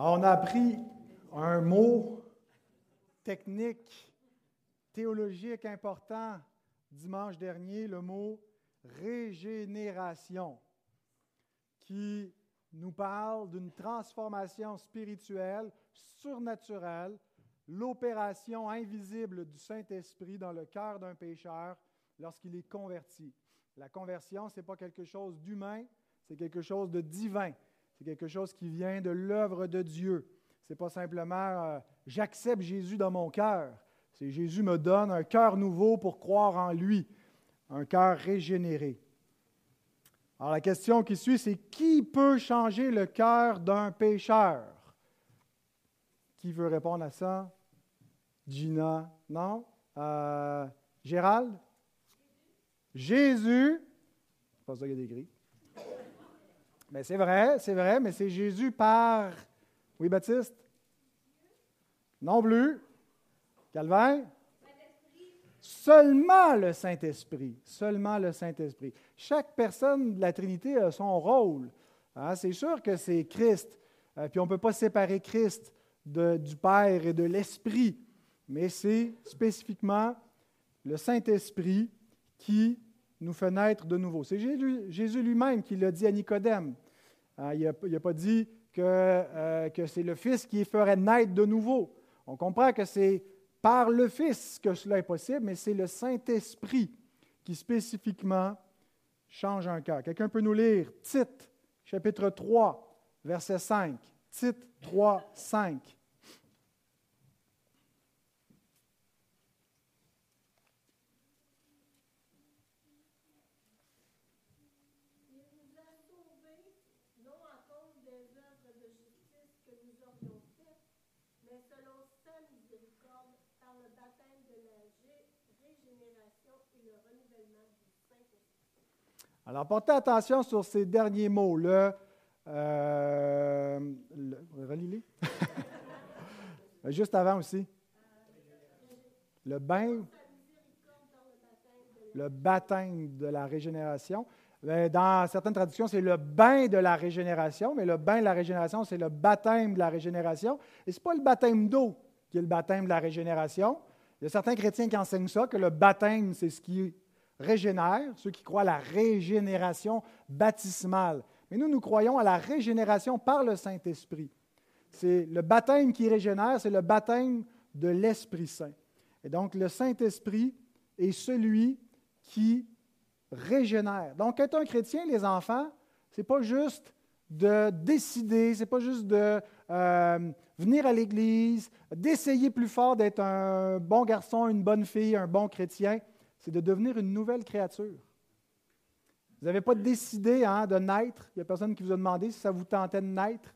On a appris un mot technique, théologique important dimanche dernier, le mot régénération, qui nous parle d'une transformation spirituelle, surnaturelle, l'opération invisible du Saint-Esprit dans le cœur d'un pécheur lorsqu'il est converti. La conversion, ce n'est pas quelque chose d'humain, c'est quelque chose de divin. C'est quelque chose qui vient de l'œuvre de Dieu. Ce n'est pas simplement euh, j'accepte Jésus dans mon cœur. C'est Jésus me donne un cœur nouveau pour croire en lui, un cœur régénéré. Alors la question qui suit, c'est qui peut changer le cœur d'un pécheur? Qui veut répondre à ça? Gina? Non? Euh, Gérald? Jésus? Pas ça qu'il y a écrit. Mais c'est vrai, c'est vrai, mais c'est Jésus par. Oui, Baptiste? Non plus. Calvin? Seulement le Saint-Esprit. Seulement le Saint-Esprit. Chaque personne de la Trinité a son rôle. Hein, c'est sûr que c'est Christ. Euh, puis on ne peut pas séparer Christ du Père et de l'Esprit. Mais c'est spécifiquement le Saint-Esprit qui nous fait naître de nouveau. C'est Jésus, lui-même qui l'a dit à Nicodème. Hein, il n'a pas dit que, euh, que c'est le Fils qui ferait naître de nouveau. On comprend que c'est par le Fils que cela est possible, mais c'est le Saint-Esprit qui spécifiquement change un cœur. Quelqu'un peut nous lire Tite, chapitre 3, verset 5. Tite 3, 5. Alors, portez attention sur ces derniers mots. Le, euh, le Juste avant aussi. Le bain. Le baptême de la régénération. Ben, dans certaines traductions, c'est le bain de la régénération, mais le bain de la régénération, c'est le baptême de la régénération. Et ce n'est pas le baptême d'eau qui est le baptême de la régénération. Il y a certains chrétiens qui enseignent ça, que le baptême, c'est ce qui régénère, ceux qui croient à la régénération baptismale. Mais nous, nous croyons à la régénération par le Saint-Esprit. C'est le baptême qui régénère, c'est le baptême de l'Esprit Saint. Et donc, le Saint-Esprit est celui qui régénère. Donc, être un chrétien, les enfants, ce n'est pas juste de décider, ce n'est pas juste de euh, venir à l'Église, d'essayer plus fort d'être un bon garçon, une bonne fille, un bon chrétien c'est de devenir une nouvelle créature. Vous n'avez pas décidé hein, de naître. Il n'y a personne qui vous a demandé si ça vous tentait de naître.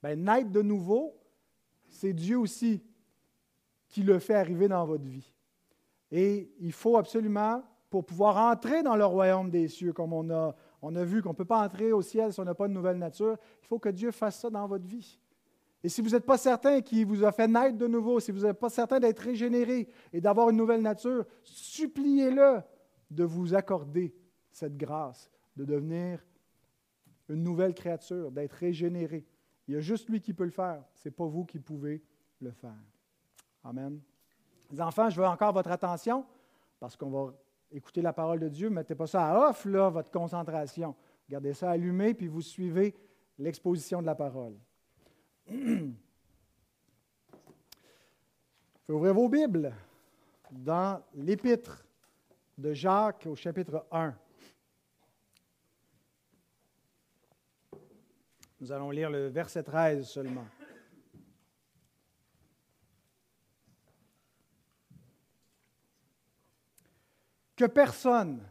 Bien, naître de nouveau, c'est Dieu aussi qui le fait arriver dans votre vie. Et il faut absolument, pour pouvoir entrer dans le royaume des cieux, comme on a, on a vu qu'on ne peut pas entrer au ciel si on n'a pas de nouvelle nature, il faut que Dieu fasse ça dans votre vie. Et si vous n'êtes pas certain qu'il vous a fait naître de nouveau, si vous n'êtes pas certain d'être régénéré et d'avoir une nouvelle nature, suppliez-le de vous accorder cette grâce, de devenir une nouvelle créature, d'être régénéré. Il y a juste lui qui peut le faire. Ce n'est pas vous qui pouvez le faire. Amen. Les enfants, je veux encore votre attention parce qu'on va écouter la parole de Dieu. Mettez pas ça à off, là, votre concentration. Gardez ça allumé, puis vous suivez l'exposition de la parole. Ouvrez vos Bibles dans l'Épître de Jacques au chapitre 1. Nous allons lire le verset 13 seulement. Que personne,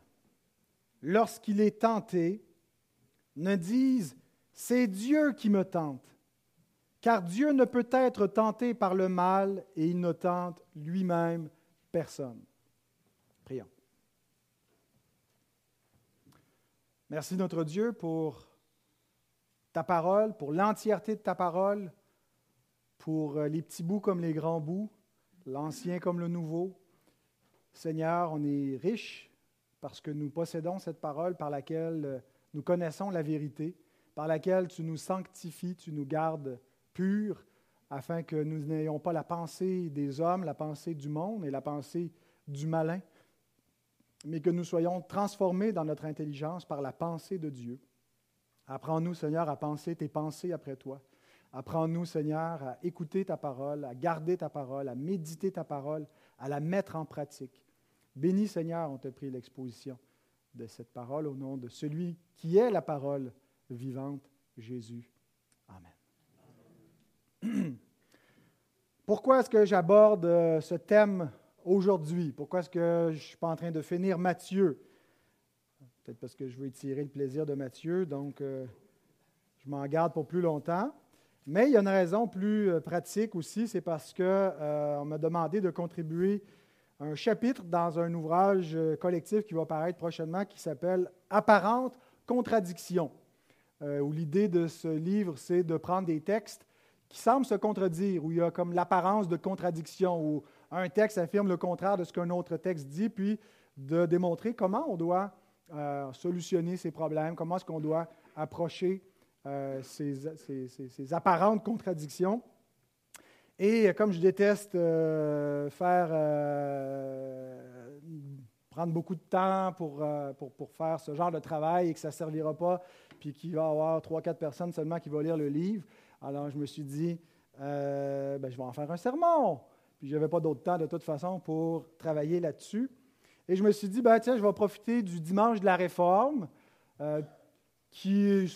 lorsqu'il est tenté, ne dise C'est Dieu qui me tente car Dieu ne peut être tenté par le mal et il ne tente lui-même personne. Prions. Merci notre Dieu pour ta parole, pour l'entièreté de ta parole, pour euh, les petits bouts comme les grands bouts, l'ancien comme le nouveau. Seigneur, on est riche parce que nous possédons cette parole par laquelle euh, nous connaissons la vérité, par laquelle tu nous sanctifies, tu nous gardes pure, afin que nous n'ayons pas la pensée des hommes, la pensée du monde et la pensée du malin, mais que nous soyons transformés dans notre intelligence par la pensée de Dieu. Apprends-nous, Seigneur, à penser tes pensées après toi. Apprends-nous, Seigneur, à écouter ta parole, à garder ta parole, à méditer ta parole, à la mettre en pratique. Bénis, Seigneur, on te prie l'exposition de cette parole au nom de celui qui est la parole vivante, Jésus. Amen. Pourquoi est-ce que j'aborde euh, ce thème aujourd'hui? Pourquoi est-ce que je ne suis pas en train de finir Matthieu? Peut-être parce que je veux étirer le plaisir de Matthieu, donc euh, je m'en garde pour plus longtemps. Mais il y a une raison plus euh, pratique aussi, c'est parce qu'on m'a demandé de contribuer un chapitre dans un ouvrage collectif qui va paraître prochainement qui s'appelle Apparente contradiction, où l'idée de ce livre, c'est de prendre des textes qui semblent se contredire, où il y a comme l'apparence de contradiction, où un texte affirme le contraire de ce qu'un autre texte dit, puis de démontrer comment on doit euh, solutionner ces problèmes, comment est-ce qu'on doit approcher euh, ces, apparentes contradictions. Et comme je déteste euh, faire prendre beaucoup de temps pour, pour, pour, faire ce genre de travail et que ça ne servira pas, puis qu'il va y avoir trois, quatre personnes seulement qui vont lire le livre, alors je me suis dit, euh, ben, je vais en faire un sermon. Puis je n'avais pas d'autre temps de toute façon pour travailler là-dessus. Et je me suis dit, ben, tiens, je vais profiter du dimanche de la réforme, euh, qui,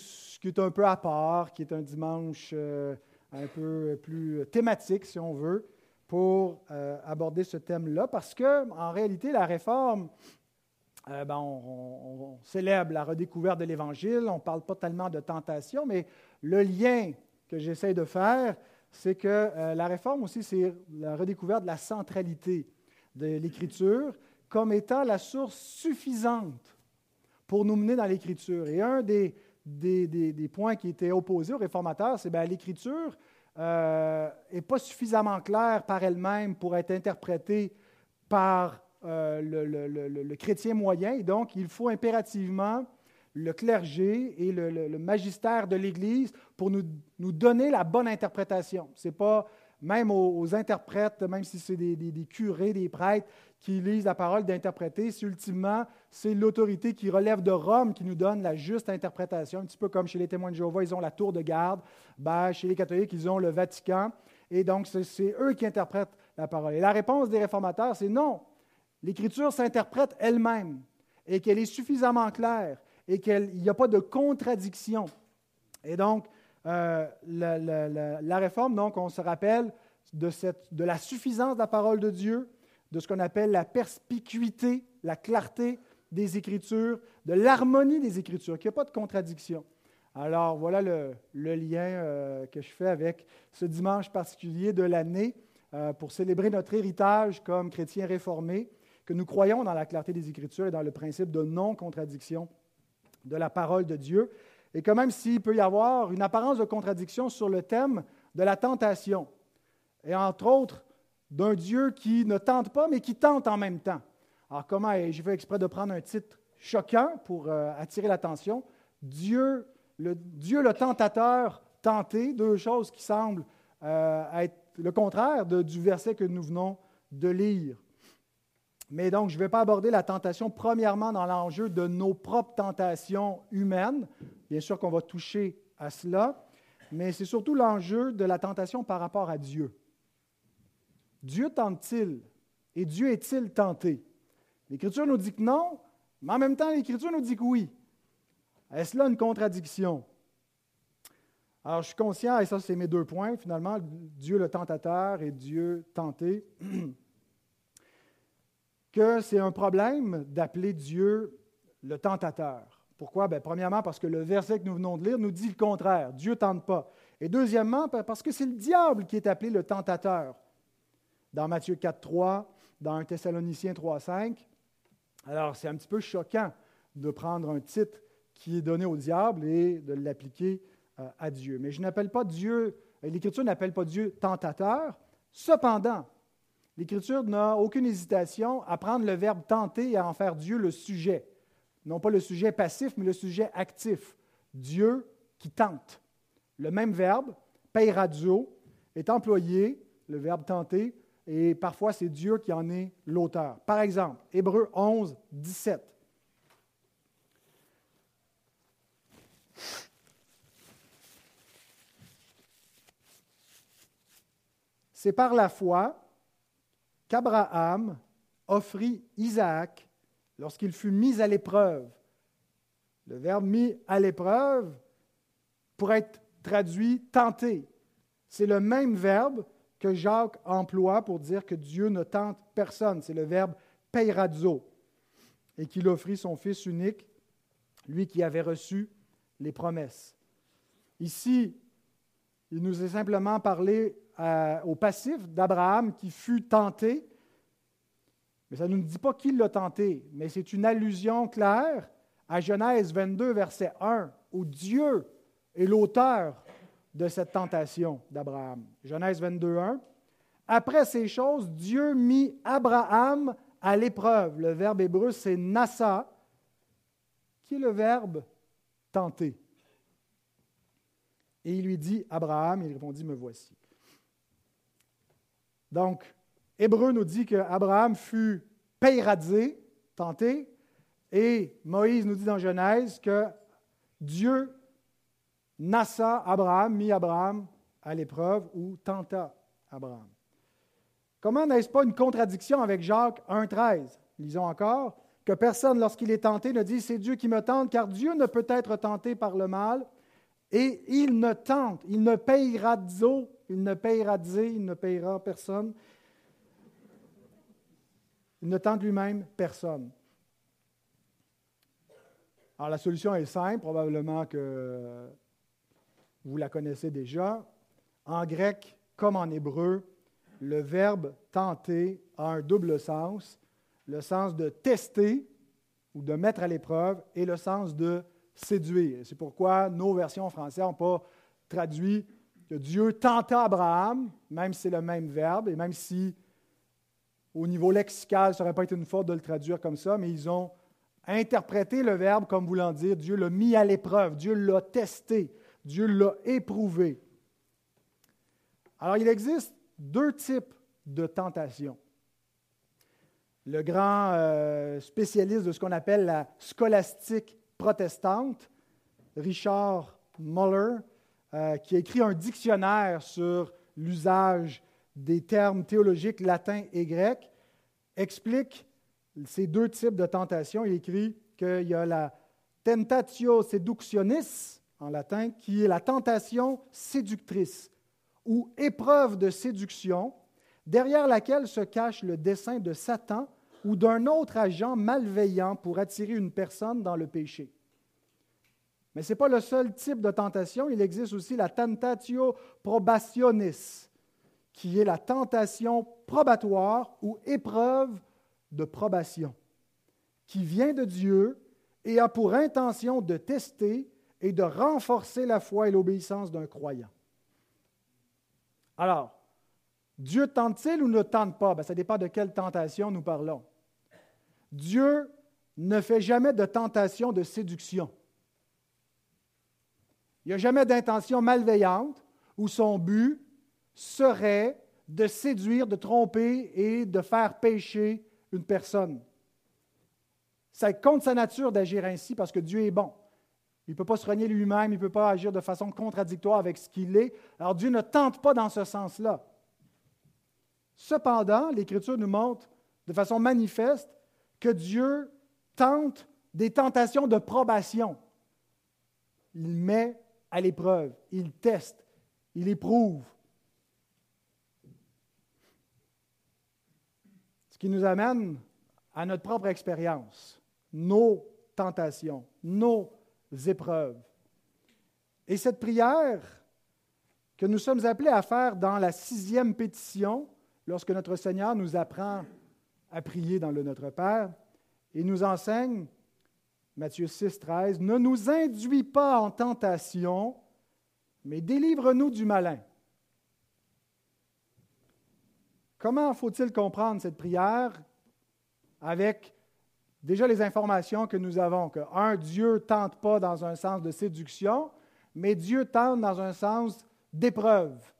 est un peu à part, qui est un dimanche euh, un peu plus thématique, si on veut, pour aborder ce thème-là, parce que en réalité, la réforme, ben, on, on, célèbre la redécouverte de l'Évangile, on ne parle pas tellement de tentation, mais le lien que j'essaie de faire, c'est que euh, la réforme aussi, c'est la redécouverte de la centralité de l'Écriture comme étant la source suffisante pour nous mener dans l'Écriture. Et un des, des, points qui était opposé aux réformateurs, c'est que ben, l'Écriture n'est euh, pas suffisamment claire par elle-même pour être interprétée par euh, le, chrétien moyen. Et donc, il faut impérativement le clergé et le, magistère de l'Église pour nous, nous, donner la bonne interprétation. Ce n'est pas même aux, interprètes, même si c'est des, curés, des prêtres qui lisent la parole d'interpréter, c'est ultimement, c'est l'autorité qui relève de Rome qui nous donne la juste interprétation, un petit peu comme chez les témoins de Jéhovah, ils ont la tour de garde, ben, chez les catholiques, ils ont le Vatican, et donc c'est eux qui interprètent la parole. Et la réponse des réformateurs, c'est non. L'Écriture s'interprète elle-même et qu'elle est suffisamment claire et qu'il n'y a pas de contradiction. Et donc, euh, la, réforme, donc, on se rappelle de, la suffisance de la parole de Dieu, de ce qu'on appelle la perspicuité, la clarté des Écritures, de l'harmonie des Écritures, qu'il n'y a pas de contradiction. Alors, voilà le, lien euh, que je fais avec ce dimanche particulier de l'année euh, pour célébrer notre héritage comme chrétiens réformés, que nous croyons dans la clarté des Écritures et dans le principe de non-contradiction de la parole de Dieu, et que même s'il peut y avoir une apparence de contradiction sur le thème de la tentation, et entre autres d'un Dieu qui ne tente pas, mais qui tente en même temps. Alors comment, et j'ai fait exprès de prendre un titre choquant pour euh, attirer l'attention, Dieu le, Dieu le tentateur tenté, deux choses qui semblent euh, être le contraire du verset que nous venons de lire. Mais donc, je ne vais pas aborder la tentation premièrement dans l'enjeu de nos propres tentations humaines. Bien sûr qu'on va toucher à cela, mais c'est surtout l'enjeu de la tentation par rapport à Dieu. Dieu tente-t-il et Dieu est-il tenté? L'Écriture nous dit que non, mais en même temps, l'Écriture nous dit que oui. Est-ce là une contradiction? Alors, je suis conscient, et ça, c'est mes deux points, finalement, Dieu le tentateur et Dieu tenté. que c'est un problème d'appeler Dieu le tentateur. Pourquoi? Bien, premièrement, parce que le verset que nous venons de lire nous dit le contraire. Dieu ne tente pas. Et deuxièmement, parce que c'est le diable qui est appelé le tentateur. Dans Matthieu 4, 3, dans 1 Thessaloniciens 3, 5. Alors, c'est un petit peu choquant de prendre un titre qui est donné au diable et de l'appliquer euh, à Dieu. Mais je n'appelle pas Dieu, l'Écriture n'appelle pas Dieu tentateur. Cependant, l'Écriture n'a aucune hésitation à prendre le verbe tenter et à en faire Dieu le sujet. Non pas le sujet passif, mais le sujet actif. Dieu qui tente. Le même verbe, peiradio, est employé, le verbe tenter, et parfois c'est Dieu qui en est l'auteur. Par exemple, Hébreu 11, 17. C'est par la foi qu'Abraham offrit Isaac lorsqu'il fut mis à l'épreuve. Le verbe mis à l'épreuve pourrait être traduit tenter. C'est le même verbe que Jacques emploie pour dire que Dieu ne tente personne. C'est le verbe peirazo. Et qu'il offrit son Fils unique, lui qui avait reçu les promesses. Ici, il nous est simplement parlé euh, au passif d'Abraham qui fut tenté, mais ça ne nous dit pas qui l'a tenté, mais c'est une allusion claire à Genèse 22, verset 1, où Dieu est l'auteur de cette tentation d'Abraham. Genèse 22, 1. Après ces choses, Dieu mit Abraham à l'épreuve. Le verbe hébreu, c'est nassa, qui est le verbe tenter. Et il lui dit, Abraham, il répondit, me voici. Donc, Hébreu nous dit qu'Abraham fut peiradé, tenté, et Moïse nous dit dans Genèse que Dieu nassa Abraham, mit Abraham à l'épreuve ou tenta Abraham. Comment n'est-ce pas une contradiction avec Jacques 1,13 Lisons encore que personne, lorsqu'il est tenté, ne dit c'est Dieu qui me tente, car Dieu ne peut être tenté par le mal, et il ne tente, il ne payera il ne payera d'é, il ne payera personne. Il ne tente lui-même personne. Alors la solution est simple, probablement que vous la connaissez déjà. En grec comme en hébreu, le verbe tenter a un double sens, le sens de tester ou de mettre à l'épreuve et le sens de séduire. C'est pourquoi nos versions françaises n'ont pas traduit que Dieu tenta Abraham, même si c'est le même verbe, et même si au niveau lexical, ça n'aurait pas été une faute de le traduire comme ça, mais ils ont interprété le verbe comme voulant dire Dieu l'a mis à l'épreuve, Dieu l'a testé, Dieu l'a éprouvé. Alors il existe deux types de tentations. Le grand euh, spécialiste de ce qu'on appelle la scolastique protestante, Richard Muller, euh, qui a écrit un dictionnaire sur l'usage des termes théologiques latins et grecs, explique ces deux types de tentations. Il écrit qu'il y a la tentatio seductionis, en latin, qui est la tentation séductrice ou épreuve de séduction, derrière laquelle se cache le dessein de Satan ou d'un autre agent malveillant pour attirer une personne dans le péché. Mais ce n'est pas le seul type de tentation, il existe aussi la tentatio probationis, qui est la tentation probatoire ou épreuve de probation, qui vient de Dieu et a pour intention de tester et de renforcer la foi et l'obéissance d'un croyant. Alors, Dieu tente-t-il ou ne tente pas? Ben, ça dépend de quelle tentation nous parlons. Dieu ne fait jamais de tentation de séduction. Il n'y a jamais d'intention malveillante où son but serait de séduire, de tromper et de faire pécher une personne. C'est contre sa nature d'agir ainsi parce que Dieu est bon. Il ne peut pas se renier lui-même, il ne peut pas agir de façon contradictoire avec ce qu'il est. Alors Dieu ne tente pas dans ce sens-là. Cependant, l'Écriture nous montre de façon manifeste que Dieu tente des tentations de probation. Il met à l'épreuve, il teste, il éprouve. Ce qui nous amène à notre propre expérience, nos tentations, nos épreuves. Et cette prière que nous sommes appelés à faire dans la sixième pétition, lorsque notre Seigneur nous apprend à prier dans le Notre Père, et nous enseigne, Matthieu 6, 13, Ne nous induis pas en tentation, mais délivre-nous du malin. Comment faut-il comprendre cette prière avec déjà les informations que nous avons, que un, Dieu tente pas dans un sens de séduction, mais Dieu tente dans un sens d'épreuves.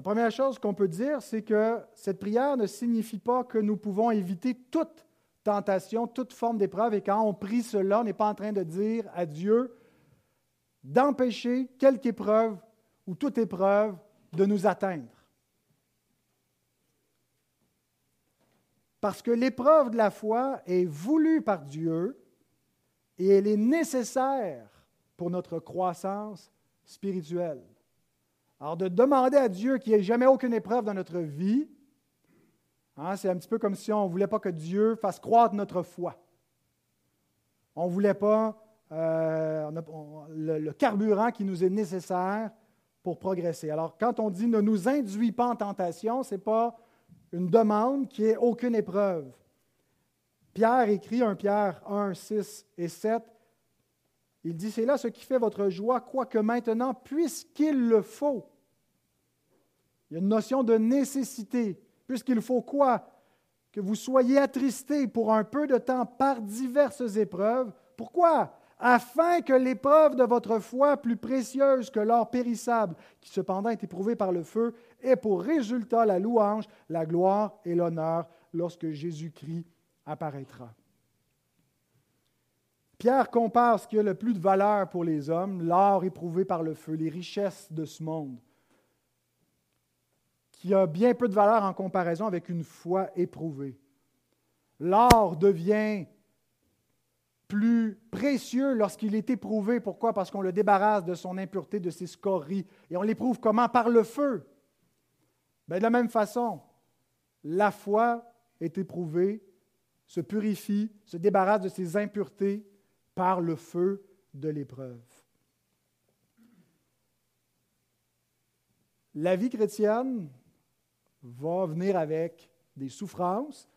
La première chose qu'on peut dire, c'est que cette prière ne signifie pas que nous pouvons éviter toute tentation, toute forme d'épreuve. Et quand on prie cela, on n'est pas en train de dire à Dieu d'empêcher quelque épreuve ou toute épreuve de nous atteindre. Parce que l'épreuve de la foi est voulue par Dieu et elle est nécessaire pour notre croissance spirituelle. Alors, de demander à Dieu qu'il n'y ait jamais aucune épreuve dans notre vie, hein, c'est un petit peu comme si on ne voulait pas que Dieu fasse croître notre foi. On ne voulait pas euh, le, carburant qui nous est nécessaire pour progresser. Alors, quand on dit ne nous induis pas en tentation, ce n'est pas une demande qui ait aucune épreuve. Pierre écrit 1 Pierre 1, 6 et 7 il dit, c'est là ce qui fait votre joie, quoique maintenant, puisqu'il le faut. Il y a une notion de nécessité. Puisqu'il faut quoi? Que vous soyez attristés pour un peu de temps par diverses épreuves. Pourquoi? Afin que l'épreuve de votre foi, plus précieuse que l'or périssable, qui cependant est éprouvé par le feu, ait pour résultat la louange, la gloire et l'honneur lorsque Jésus-Christ apparaîtra. Pierre compare ce qui a le plus de valeur pour les hommes, l'or éprouvé par le feu, les richesses de ce monde, qui a bien peu de valeur en comparaison avec une foi éprouvée. L'or devient plus précieux lorsqu'il est éprouvé. Pourquoi? Parce qu'on le débarrasse de son impureté, de ses scories. Et on l'éprouve comment? Par le feu. Ben, de la même façon, la foi est éprouvée, se purifie, se débarrasse de ses impuretés par le feu de l'épreuve. La vie chrétienne va venir avec des souffrances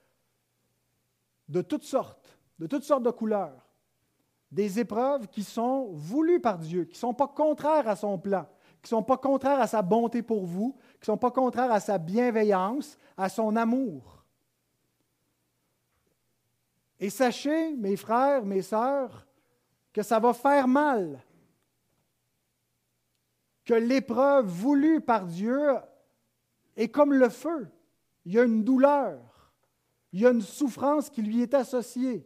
de toutes sortes, de toutes sortes de couleurs, des épreuves qui sont voulues par Dieu, qui ne sont pas contraires à son plan, qui ne sont pas contraires à sa bonté pour vous, qui ne sont pas contraires à sa bienveillance, à son amour. Et sachez, mes frères, mes sœurs, que ça va faire mal, que l'épreuve voulue par Dieu est comme le feu. Il y a une douleur, il y a une souffrance qui lui est associée.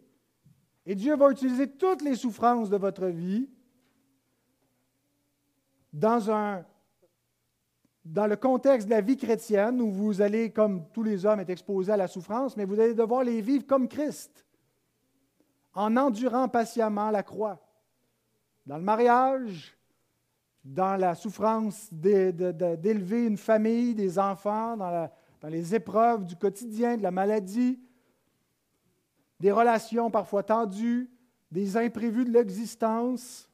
Et Dieu va utiliser toutes les souffrances de votre vie dans, un, dans le contexte de la vie chrétienne où vous allez, comme tous les hommes, être exposés à la souffrance, mais vous allez devoir les vivre comme Christ en endurant patiemment la croix. Dans le mariage, dans la souffrance d'élever une famille, des enfants, dans, dans les épreuves du quotidien, de la maladie, des relations parfois tendues, des imprévus de l'existence.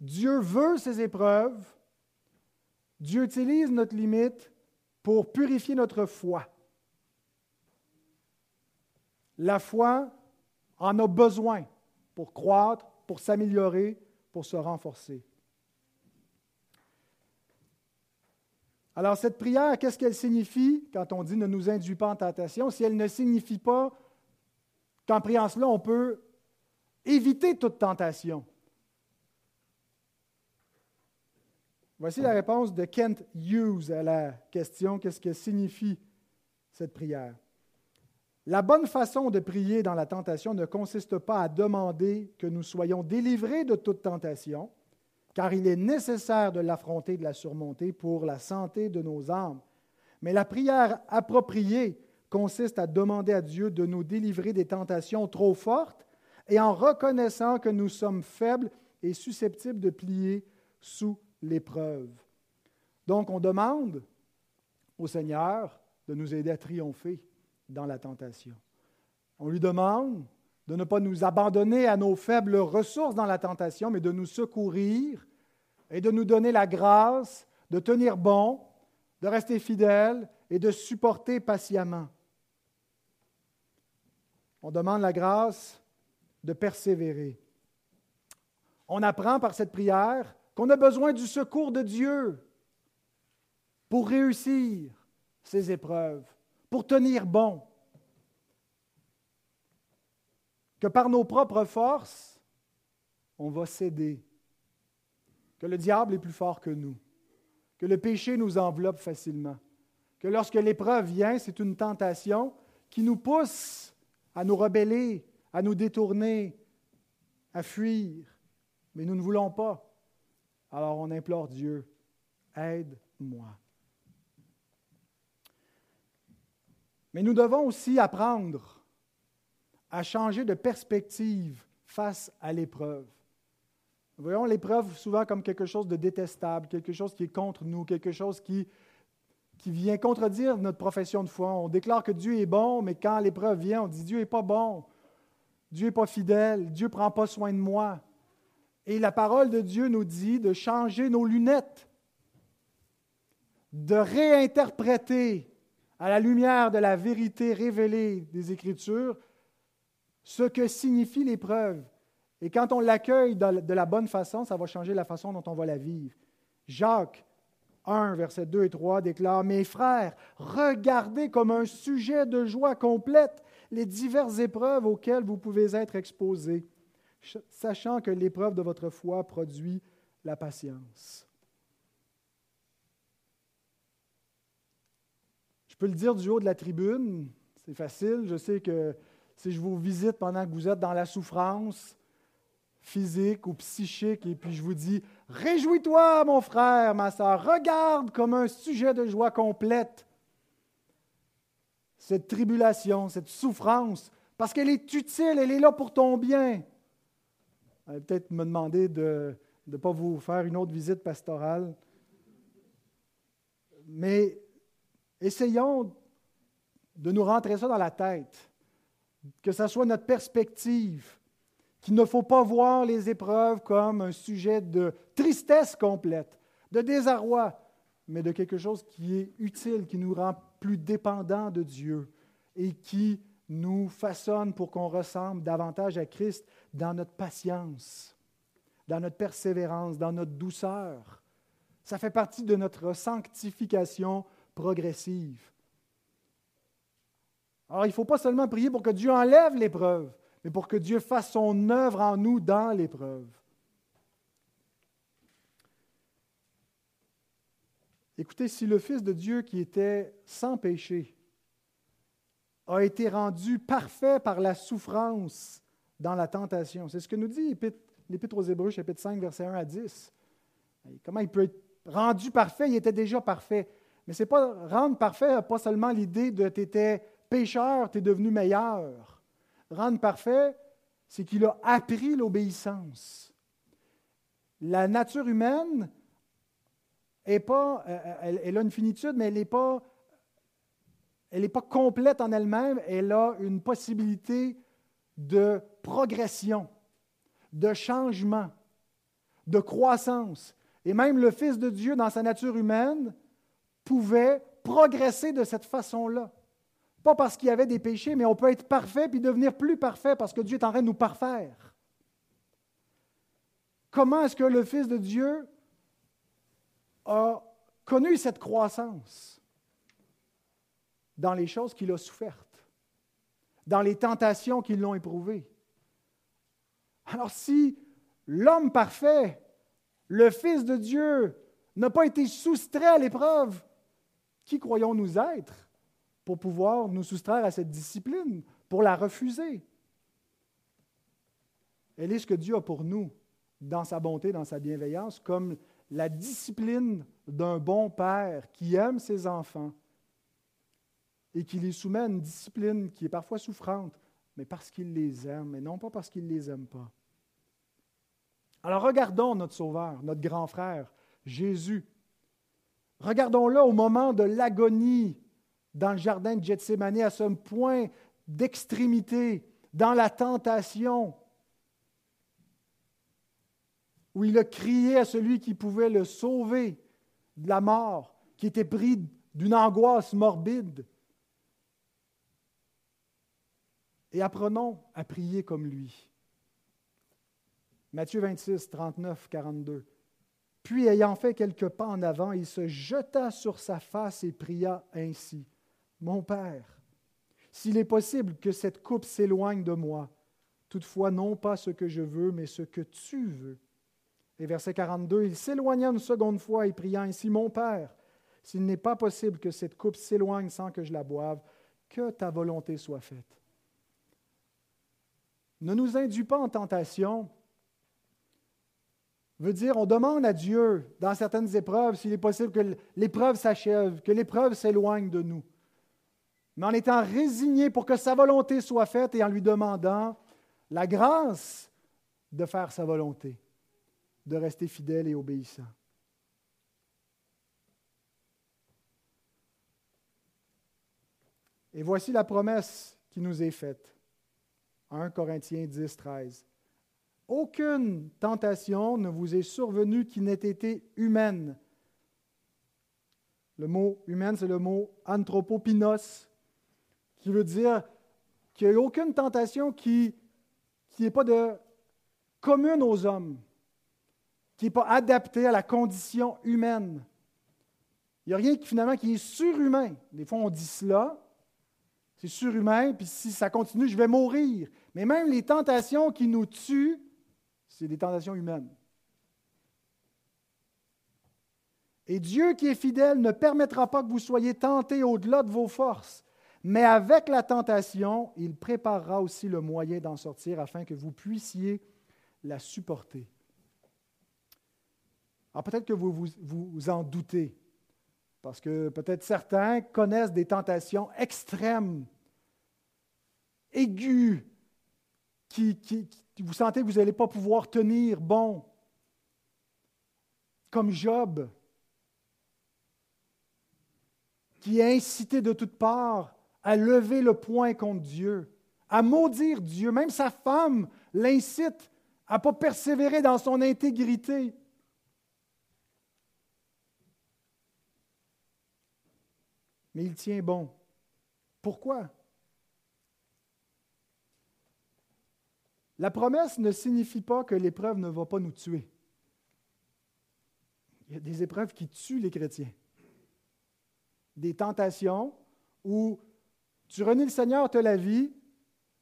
Dieu veut ces épreuves. Dieu utilise notre limite pour purifier notre foi. La foi en a besoin pour croître, pour s'améliorer, se renforcer. Alors cette prière, qu'est-ce qu'elle signifie quand on dit ne nous induit pas en tentation Si elle ne signifie pas qu'en priant cela, on peut éviter toute tentation. Voici la réponse de Kent Hughes à la question qu'est-ce que signifie cette prière? La bonne façon de prier dans la tentation ne consiste pas à demander que nous soyons délivrés de toute tentation, car il est nécessaire de l'affronter de la surmonter pour la santé de nos âmes. Mais la prière appropriée consiste à demander à Dieu de nous délivrer des tentations trop fortes et en reconnaissant que nous sommes faibles et susceptibles de plier sous l'épreuve. Donc on demande au Seigneur de nous aider à triompher dans la tentation. On lui demande de ne pas nous abandonner à nos faibles ressources dans la tentation, mais de nous secourir et de nous donner la grâce de tenir bon, de rester fidèle et de supporter patiemment. On demande la grâce de persévérer. On apprend par cette prière qu'on a besoin du secours de Dieu pour réussir ces épreuves pour tenir bon. Que par nos propres forces, on va céder, que le diable est plus fort que nous, que le péché nous enveloppe facilement, que lorsque l'épreuve vient, c'est une tentation qui nous pousse à nous rebeller, à nous détourner, à fuir. Mais nous ne voulons pas. Alors on implore Dieu, aide-moi. Mais nous devons aussi apprendre à changer de perspective face à l'épreuve. Voyons l'épreuve souvent comme quelque chose de détestable, quelque chose qui est contre nous, quelque chose qui, qui vient contredire notre profession de foi. On déclare que Dieu est bon, mais quand l'épreuve vient, on dit Dieu n'est pas bon, Dieu n'est pas fidèle, Dieu ne prend pas soin de moi. Et la parole de Dieu nous dit de changer nos lunettes, de réinterpréter à la lumière de la vérité révélée des Écritures ce que signifie l'épreuve et quand on l'accueille de la bonne façon, ça va changer la façon dont on va la vivre. Jacques 1, versets 2 et 3 déclare, Mes frères, regardez comme un sujet de joie complète les diverses épreuves auxquelles vous pouvez être exposés, sachant que l'épreuve de votre foi produit la patience. Je peux le dire du haut de la tribune, c'est facile. Je sais que si je vous visite pendant que vous êtes dans la souffrance, physique ou psychique, et puis je vous dis, réjouis-toi, mon frère, ma soeur, regarde comme un sujet de joie complète cette tribulation, cette souffrance, parce qu'elle est utile, elle est là pour ton bien. Vous allez peut-être me demander de ne pas vous faire une autre visite pastorale, mais essayons de nous rentrer ça dans la tête, que ce soit notre perspective, qu'il ne faut pas voir les épreuves comme un sujet de tristesse complète, de désarroi, mais de quelque chose qui est utile, qui nous rend plus dépendants de Dieu et qui nous façonne pour qu'on ressemble davantage à Christ dans notre patience, dans notre persévérance, dans notre douceur. Ça fait partie de notre sanctification progressive. Alors, il ne faut pas seulement prier pour que Dieu enlève l'épreuve, mais pour que Dieu fasse son œuvre en nous dans l'épreuve. Écoutez, si le Fils de Dieu qui était sans péché a été rendu parfait par la souffrance dans la tentation, c'est ce que nous dit l'Épître aux Hébreux, chapitre 5, verset 1 à 10. Comment il peut être rendu parfait? Il était déjà parfait. Mais ce n'est pas rendre parfait, pas seulement l'idée de tu étais pécheur, tu es devenu meilleur. Rendre parfait, c'est qu'il a appris l'obéissance. La nature humaine est pas, euh, euh, elle, a une finitude, mais elle n'est pas, pas complète en elle-même. Elle a une possibilité de progression, de changement, de croissance. Et même le Fils de Dieu, dans sa nature humaine, pouvait progresser de cette façon-là. Pas parce qu'il y avait des péchés, mais on peut être parfait puis devenir plus parfait parce que Dieu est en train de nous parfaire. Comment est-ce que le Fils de Dieu a connu cette croissance? Dans les choses qu'il a souffertes, dans les tentations qui l'ont éprouvées. Alors si l'homme parfait, le Fils de Dieu, n'a pas été soustrait à l'épreuve, qui croyons-nous être? pour pouvoir nous soustraire à cette discipline, pour la refuser? Elle est ce que Dieu a pour nous dans sa bonté, dans sa bienveillance, comme la discipline d'un bon père qui aime ses enfants et qui les soumet à une discipline qui est parfois souffrante, mais parce qu'il les aime, et non pas parce qu'il ne les aime pas. Alors regardons notre Sauveur, notre grand frère, Jésus. Regardons-le au moment de l'agonie dans le jardin de Gethsemane à ce point d'extrémité, dans la tentation, où il a crié à celui qui pouvait le sauver de la mort, qui était pris d'une angoisse morbide. Et apprenons à prier comme lui. Matthieu 26, 39, 42. Puis, ayant fait quelques pas en avant, il se jeta sur sa face et pria ainsi. Mon Père, s'il est possible que cette coupe s'éloigne de moi, Toutefois, non pas ce que je veux, mais ce que tu veux. Et verset 42, il s'éloigna une seconde fois et pria ainsi, Mon Père, s'il n'est pas possible que cette coupe s'éloigne sans que je la boive, que ta volonté soit faite. Ne nous induis pas en tentation, veut dire on demande à Dieu dans certaines épreuves s'il est possible que l'épreuve s'achève, que l'épreuve s'éloigne de nous. Mais en étant résigné pour que sa volonté soit faite et en lui demandant la grâce de faire sa volonté, de rester fidèle et obéissant. Et voici la promesse qui nous est faite. 1 Corinthiens 10, 13. Aucune tentation ne vous est survenue qui n'ait été humaine. Le mot humaine, c'est le mot anthropopinos, qui veut dire qu'il n'y a aucune tentation qui n'est pas de commune aux hommes, qui n'est pas adaptée à la condition humaine. Il n'y a rien qui finalement qui est surhumain. Des fois, on dit cela, c'est surhumain, puis si ça continue, je vais mourir. Mais même les tentations qui nous tuent, c'est des tentations humaines. Et Dieu qui est fidèle ne permettra pas que vous soyez tentés au-delà de vos forces, mais avec la tentation, il préparera aussi le moyen d'en sortir afin que vous puissiez la supporter. Alors peut-être que vous, vous en doutez, parce que peut-être certains connaissent des tentations extrêmes, aiguës, qui, vous sentez que vous n'allez pas pouvoir tenir bon, comme Job, qui est incité de toutes parts à lever le poing contre Dieu, à maudire Dieu. Même sa femme l'incite à ne pas persévérer dans son intégrité. Mais il tient bon. Pourquoi? La promesse ne signifie pas que l'épreuve ne va pas nous tuer. Il y a des épreuves qui tuent les chrétiens. Des tentations où tu renies le Seigneur, tu as la vie,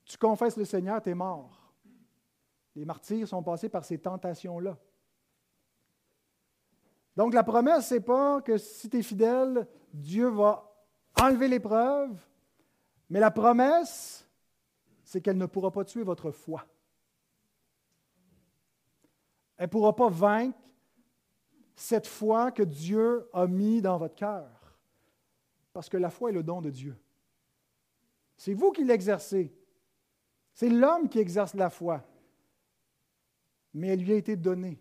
tu confesses le Seigneur, tu es mort. Les martyrs sont passés par ces tentations-là. Donc la promesse, ce n'est pas que si tu es fidèle, Dieu va enlever l'épreuve, mais la promesse, c'est qu'elle ne pourra pas tuer votre foi. Elle ne pourra pas vaincre cette foi que Dieu a mis dans votre cœur. Parce que la foi est le don de Dieu. C'est vous qui l'exercez. C'est l'homme qui exerce la foi. Mais elle lui a été donnée.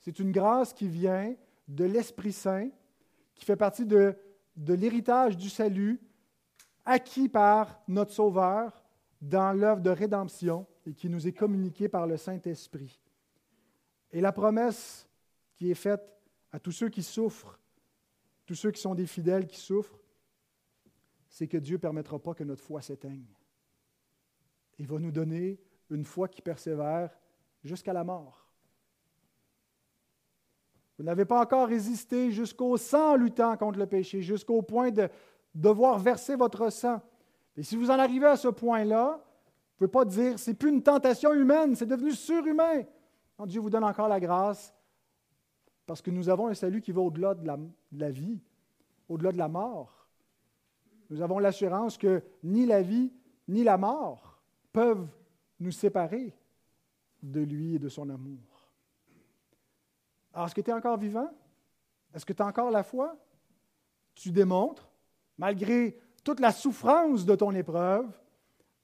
C'est une grâce qui vient de l'Esprit Saint, qui fait partie de, l'héritage du salut acquis par notre Sauveur dans l'œuvre de rédemption et qui nous est communiqué par le Saint-Esprit. Et la promesse qui est faite à tous ceux qui souffrent, tous ceux qui sont des fidèles qui souffrent, c'est que Dieu ne permettra pas que notre foi s'éteigne. Il va nous donner une foi qui persévère jusqu'à la mort. Vous n'avez pas encore résisté jusqu'au sang luttant contre le péché, jusqu'au point de devoir verser votre sang. Et si vous en arrivez à ce point-là, vous ne pouvez pas dire, c'est plus une tentation humaine, c'est devenu surhumain. Dieu vous donne encore la grâce parce que nous avons un salut qui va au-delà de, de la, vie, au-delà de la mort. Nous avons l'assurance que ni la vie ni la mort peuvent nous séparer de lui et de son amour. Alors, est-ce que tu es encore vivant? Est-ce que tu as encore la foi? Tu démontres, malgré toute la souffrance de ton épreuve,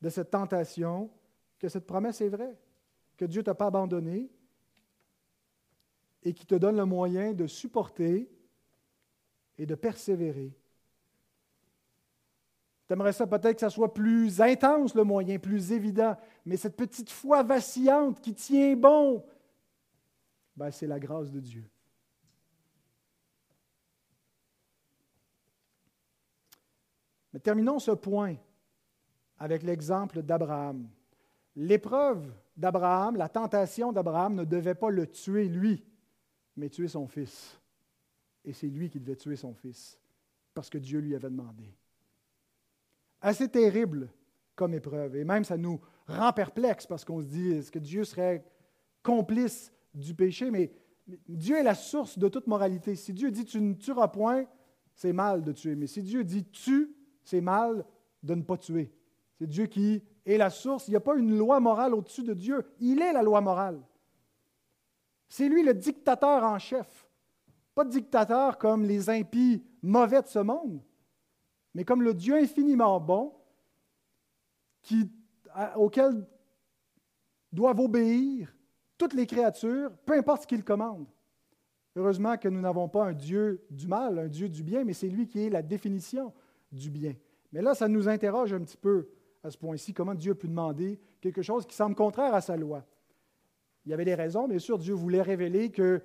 de cette tentation, que cette promesse est vraie, que Dieu ne t'a pas abandonné, et qui te donne le moyen de supporter et de persévérer. Tu aimerais ça peut-être que ça soit plus intense, le moyen, plus évident, mais cette petite foi vacillante qui tient bon, ben, c'est la grâce de Dieu. Mais terminons ce point avec l'exemple d'Abraham. L'épreuve d'Abraham, la tentation d'Abraham ne devait pas le tuer lui mais tuer son fils. Et c'est lui qui devait tuer son fils, parce que Dieu lui avait demandé. Assez terrible comme épreuve. Et même, ça nous rend perplexes parce qu'on se dit, que Dieu serait complice du péché? Mais Dieu est la source de toute moralité. Si Dieu dit tu ne tueras point, c'est mal de tuer. Mais si Dieu dit tue, c'est mal de ne pas tuer. C'est Dieu qui est la source. Il n'y a pas une loi morale au-dessus de Dieu. Il est la loi morale. C'est lui le dictateur en chef. Pas de dictateur comme les impies mauvais de ce monde, mais comme le Dieu infiniment bon auquel doivent obéir toutes les créatures, peu importe ce qu'il commande. Heureusement que nous n'avons pas un Dieu du mal, un Dieu du bien, mais c'est lui qui est la définition du bien. Mais là, ça nous interroge un petit peu à ce point-ci, comment Dieu a pu demander quelque chose qui semble contraire à sa loi? Il y avait des raisons, bien sûr, Dieu voulait révéler que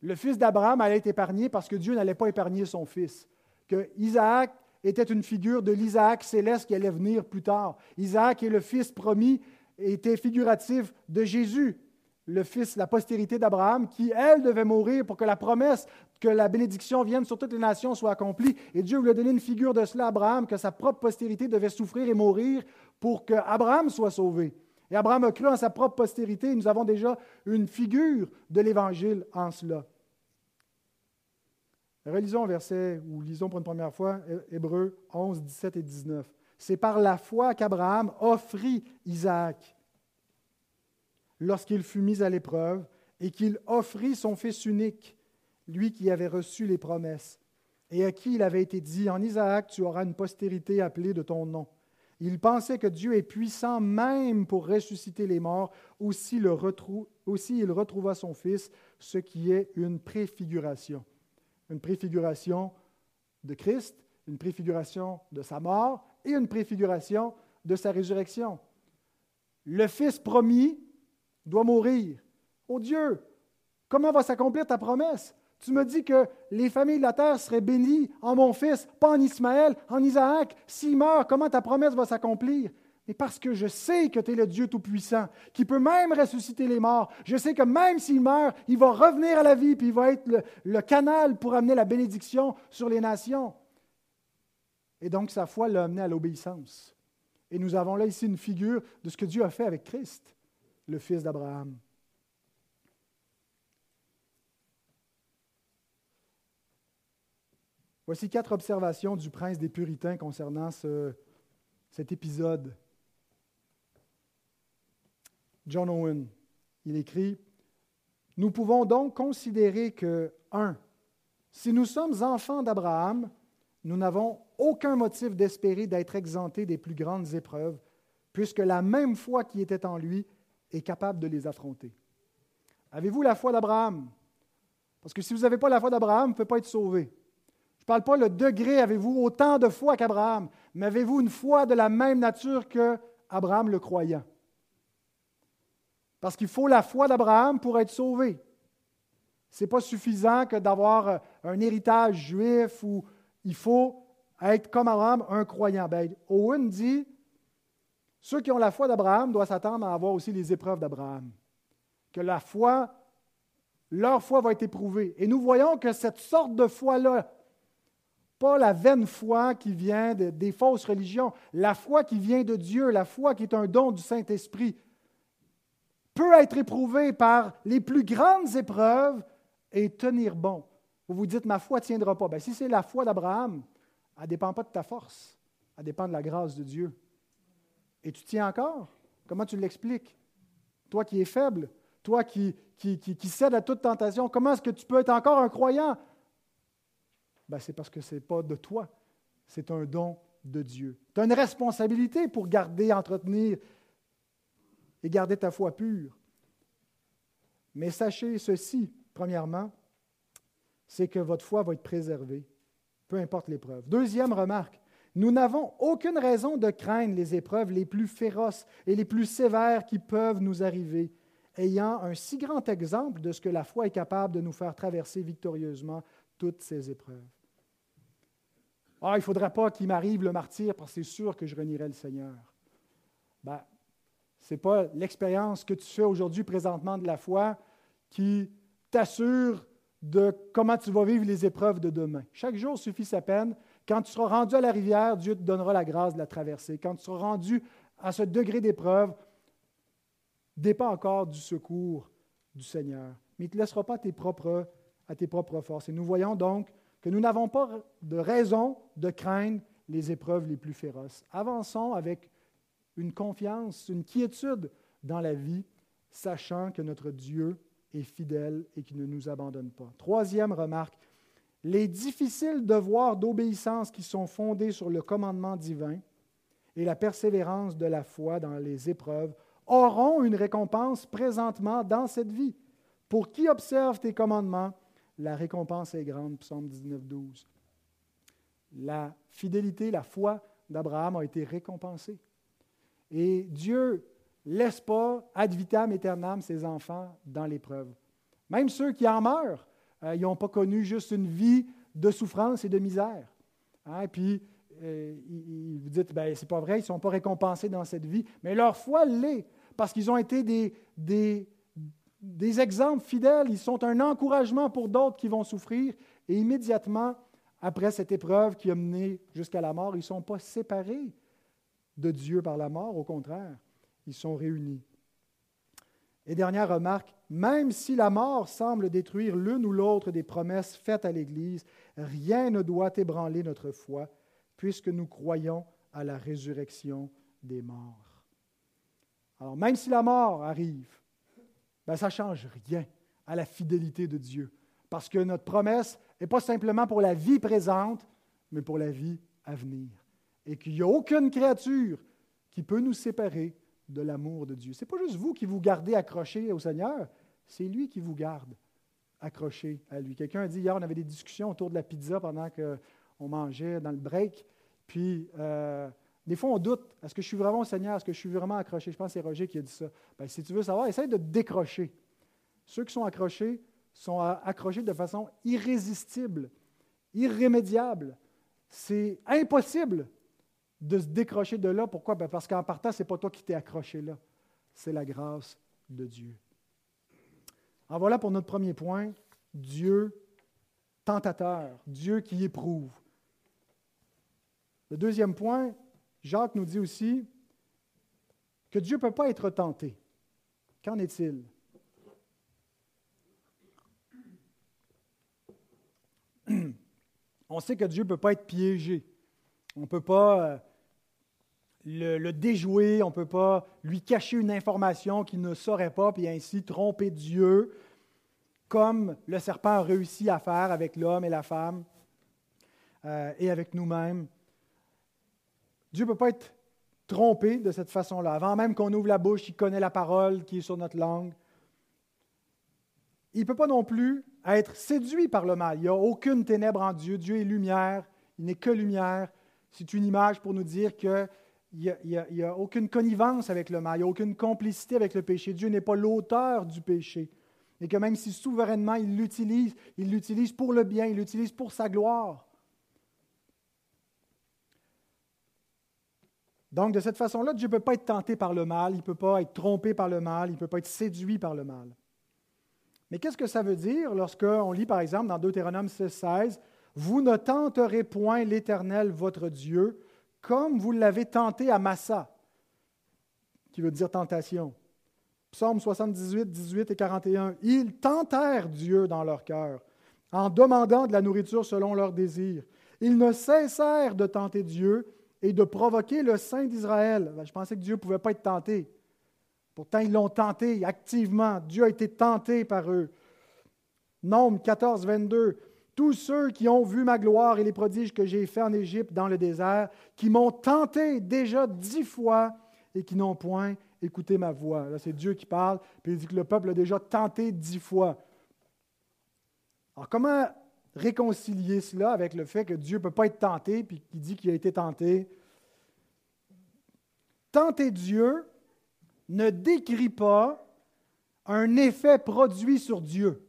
le fils d'Abraham allait être épargné parce que Dieu n'allait pas épargner son fils, que Isaac était une figure de l'Isaac céleste qui allait venir plus tard. Isaac est le fils promis, était figuratif de Jésus, le fils, la postérité d'Abraham, qui, elle, devait mourir pour que la promesse que la bénédiction vienne sur toutes les nations soit accomplie. Et Dieu voulait donner une figure de cela à Abraham, que sa propre postérité devait souffrir et mourir pour que Abraham soit sauvé. Et Abraham a cru en sa propre postérité. Nous avons déjà une figure de l'Évangile en cela. Relisons verset, ou lisons pour une première fois, Hébreu 11, 17 et 19. C'est par la foi qu'Abraham offrit Isaac lorsqu'il fut mis à l'épreuve et qu'il offrit son fils unique, lui qui avait reçu les promesses, et à qui il avait été dit, En Isaac, tu auras une postérité appelée de ton nom. Il pensait que Dieu est puissant même pour ressusciter les morts, aussi, il retrouva son Fils, ce qui est une préfiguration. Une préfiguration de Christ, une préfiguration de sa mort et une préfiguration de sa résurrection. Le Fils promis doit mourir. Oh Dieu, comment va s'accomplir ta promesse? Tu me dis que les familles de la terre seraient bénies en mon fils, pas en Ismaël, en Isaac. S'il meurt, comment ta promesse va s'accomplir? Mais parce que je sais que tu es le Dieu Tout-Puissant, qui peut même ressusciter les morts. Je sais que même s'il meurt, il va revenir à la vie, puis il va être le, le canal pour amener la bénédiction sur les nations. Et donc, sa foi l'a amené à l'obéissance. Et nous avons là ici une figure de ce que Dieu a fait avec Christ, le fils d'Abraham. Voici quatre observations du prince des puritains concernant cet épisode. John Owen, il écrit, Nous pouvons donc considérer que, un, si nous sommes enfants d'Abraham, nous n'avons aucun motif d'espérer d'être exemptés des plus grandes épreuves, puisque la même foi qui était en lui est capable de les affronter. Avez-vous la foi d'Abraham? Parce que si vous n'avez pas la foi d'Abraham, vous ne pouvez pas être sauvé. Je ne parle pas le degré, avez-vous autant de foi qu'Abraham, mais avez-vous une foi de la même nature que Abraham le croyant? Parce qu'il faut la foi d'Abraham pour être sauvé. Ce n'est pas suffisant que d'avoir un héritage juif ou il faut être comme Abraham, un croyant. Ben, Owen dit ceux qui ont la foi d'Abraham doivent s'attendre à avoir aussi les épreuves d'Abraham. Que la foi, leur foi va être éprouvée. Et nous voyons que cette sorte de foi-là, pas la vaine foi qui vient des fausses religions, la foi qui vient de Dieu, la foi qui est un don du Saint-Esprit, peut être éprouvée par les plus grandes épreuves et tenir bon. Vous vous dites, ma foi ne tiendra pas. Bien, si c'est la foi d'Abraham, elle ne dépend pas de ta force, elle dépend de la grâce de Dieu. Et tu tiens encore? Comment tu l'expliques? Toi qui es faible, toi qui, qui, qui, qui cède à toute tentation, comment est-ce que tu peux être encore un croyant? Ben, c'est parce que ce n'est pas de toi, c'est un don de Dieu. Tu as une responsabilité pour garder, entretenir et garder ta foi pure. Mais sachez ceci, premièrement, c'est que votre foi va être préservée, peu importe l'épreuve. Deuxième remarque, nous n'avons aucune raison de craindre les épreuves les plus féroces et les plus sévères qui peuvent nous arriver, ayant un si grand exemple de ce que la foi est capable de nous faire traverser victorieusement toutes ces épreuves. Ah, il ne faudrait pas qu'il m'arrive le martyr parce que c'est sûr que je renierai le Seigneur. Ben, ce n'est pas l'expérience que tu fais aujourd'hui présentement de la foi qui t'assure de comment tu vas vivre les épreuves de demain. Chaque jour suffit sa peine. Quand tu seras rendu à la rivière, Dieu te donnera la grâce de la traverser. Quand tu seras rendu à ce degré d'épreuve, dépend encore du secours du Seigneur. Mais il ne te laissera pas tes, propres, à tes propres forces. Et nous voyons donc que nous n'avons pas de raison de craindre les épreuves les plus féroces. Avançons avec une confiance, une quiétude dans la vie, sachant que notre Dieu est fidèle et qu'il ne nous abandonne pas. Troisième remarque, les difficiles devoirs d'obéissance qui sont fondés sur le commandement divin et la persévérance de la foi dans les épreuves auront une récompense présentement dans cette vie. Pour qui observe tes commandements, la récompense est grande. Psaume 19, 12. La fidélité, la foi d'Abraham a été récompensée. Et Dieu laisse pas ad vitam aeternam ses enfants dans l'épreuve. Même ceux qui en meurent, euh, ils n'ont pas connu juste une vie de souffrance et de misère. Hein? Puis, euh, vous dites, ben, c'est pas vrai, ils ne sont pas récompensés dans cette vie, mais leur foi l'est, parce qu'ils ont été des, des exemples fidèles, ils sont un encouragement pour d'autres qui vont souffrir, et immédiatement, après cette épreuve qui a mené jusqu'à la mort, ils ne sont pas séparés de Dieu par la mort, au contraire, ils sont réunis. Et dernière remarque, même si la mort semble détruire l'une ou l'autre des promesses faites à l'Église, rien ne doit ébranler notre foi, puisque nous croyons à la résurrection des morts. Alors même si la mort arrive, ben, ça ne change rien à la fidélité de Dieu, parce que notre promesse n'est pas simplement pour la vie présente, mais pour la vie à venir. Et qu'il n'y a aucune créature qui peut nous séparer de l'amour de Dieu. Ce n'est pas juste vous qui vous gardez accrochés au Seigneur, c'est lui qui vous garde accroché à lui. Quelqu'un a dit hier, on avait des discussions autour de la pizza pendant qu'on mangeait dans le break. Puis, euh, des fois, on doute est-ce que je suis vraiment au Seigneur? Est-ce que je suis vraiment accroché? Je pense que c'est Roger qui a dit ça. Bien, si tu veux savoir, essaye de décrocher. Ceux qui sont accrochés sont accrochés de façon irrésistible, irrémédiable. C'est impossible de se décrocher de là. Pourquoi? Ben, parce qu'en partant, ce n'est pas toi qui t'es accroché là. C'est la grâce de Dieu. En voilà pour notre premier point. Dieu tentateur, Dieu qui éprouve. Le deuxième point, Jacques nous dit aussi que Dieu ne peut pas être tenté. Qu'en est-il? On sait que Dieu ne peut pas être piégé. On ne peut pas euh, le, déjouer, on ne peut pas lui cacher une information qu'il ne saurait pas, puis ainsi tromper Dieu, comme le serpent a réussi à faire avec l'homme et la femme euh, et avec nous-mêmes. Dieu ne peut pas être trompé de cette façon-là. Avant même qu'on ouvre la bouche, il connaît la parole qui est sur notre langue. Il ne peut pas non plus être séduit par le mal. Il n'y a aucune ténèbre en Dieu. Dieu est lumière. Il n'est que lumière. C'est une image pour nous dire qu'il n'y a, aucune connivence avec le mal, il n'y a aucune complicité avec le péché. Dieu n'est pas l'auteur du péché. Et que même si souverainement il l'utilise, il l'utilise pour le bien, il l'utilise pour sa gloire. Donc, de cette façon-là, Dieu ne peut pas être tenté par le mal, il ne peut pas être trompé par le mal, il ne peut pas être séduit par le mal. Mais qu'est-ce que ça veut dire lorsqu'on lit, par exemple, dans Deutéronome 16, vous ne tenterez point l'Éternel votre Dieu comme vous l'avez tenté à Massa, qui veut dire tentation. Psaume 78, 18 et 41. Ils tentèrent Dieu dans leur cœur en demandant de la nourriture selon leurs désirs. Ils ne cessèrent de tenter Dieu et de provoquer le Saint d'Israël. Ben, je pensais que Dieu ne pouvait pas être tenté. Pourtant, ils l'ont tenté activement. Dieu a été tenté par eux. Nombre 14, 22 tous ceux qui ont vu ma gloire et les prodiges que j'ai faits en Égypte dans le désert, qui m'ont tenté déjà dix fois et qui n'ont point écouté ma voix. Là, c'est Dieu qui parle, puis il dit que le peuple a déjà tenté dix fois. Alors, comment réconcilier cela avec le fait que Dieu ne peut pas être tenté, puis qu'il dit qu'il a été tenté? Tenter Dieu ne décrit pas un effet produit sur Dieu.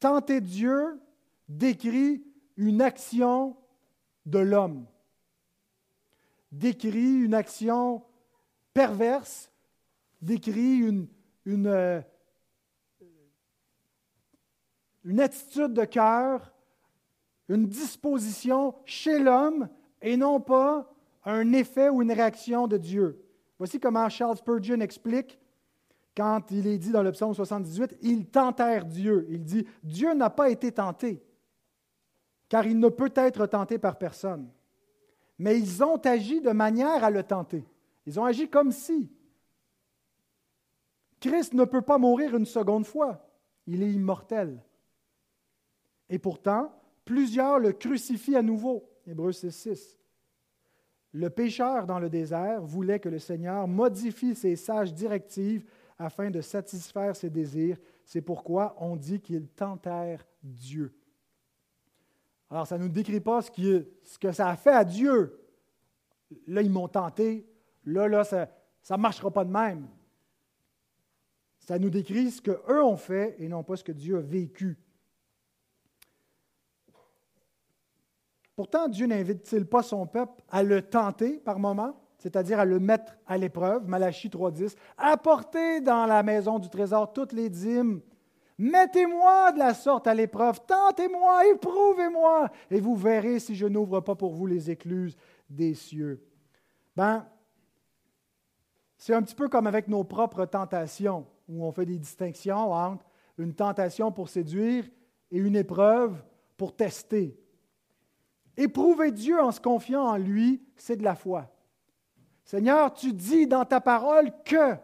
Tenter Dieu décrit une action de l'homme, décrit une action perverse, décrit une, une, euh, une attitude de cœur une disposition chez l'homme et non pas un effet ou une réaction de Dieu. Voici comment Charles Spurgeon explique quand il est dit dans le psaume 78, ils tentèrent Dieu. Il dit, Dieu n'a pas été tenté, car il ne peut être tenté par personne. Mais ils ont agi de manière à le tenter. Ils ont agi comme si. Christ ne peut pas mourir une seconde fois. Il est immortel. Et pourtant, plusieurs le crucifient à nouveau. Hébreux 6, 6. Le pécheur dans le désert voulait que le Seigneur modifie ses sages directives afin de satisfaire ses désirs. C'est pourquoi on dit qu'ils tentèrent Dieu. Alors, ça ne nous décrit pas ce, ce, que ça a fait à Dieu. Là, ils m'ont tenté. Là, là, ça ne marchera pas de même. Ça nous décrit ce qu'eux ont fait et non pas ce que Dieu a vécu. Pourtant, Dieu n'invite-t-il pas son peuple à le tenter par moment, c'est-à-dire à le mettre à l'épreuve, Malachie 3.10, apportez dans la maison du trésor toutes les dîmes, mettez-moi de la sorte à l'épreuve, tentez-moi, éprouvez-moi, et vous verrez si je n'ouvre pas pour vous les écluses des cieux. Ben, c'est un petit peu comme avec nos propres tentations, où on fait des distinctions entre une tentation pour séduire et une épreuve pour tester. Éprouver Dieu en se confiant en lui, c'est de la foi. Seigneur, tu dis dans ta parole que.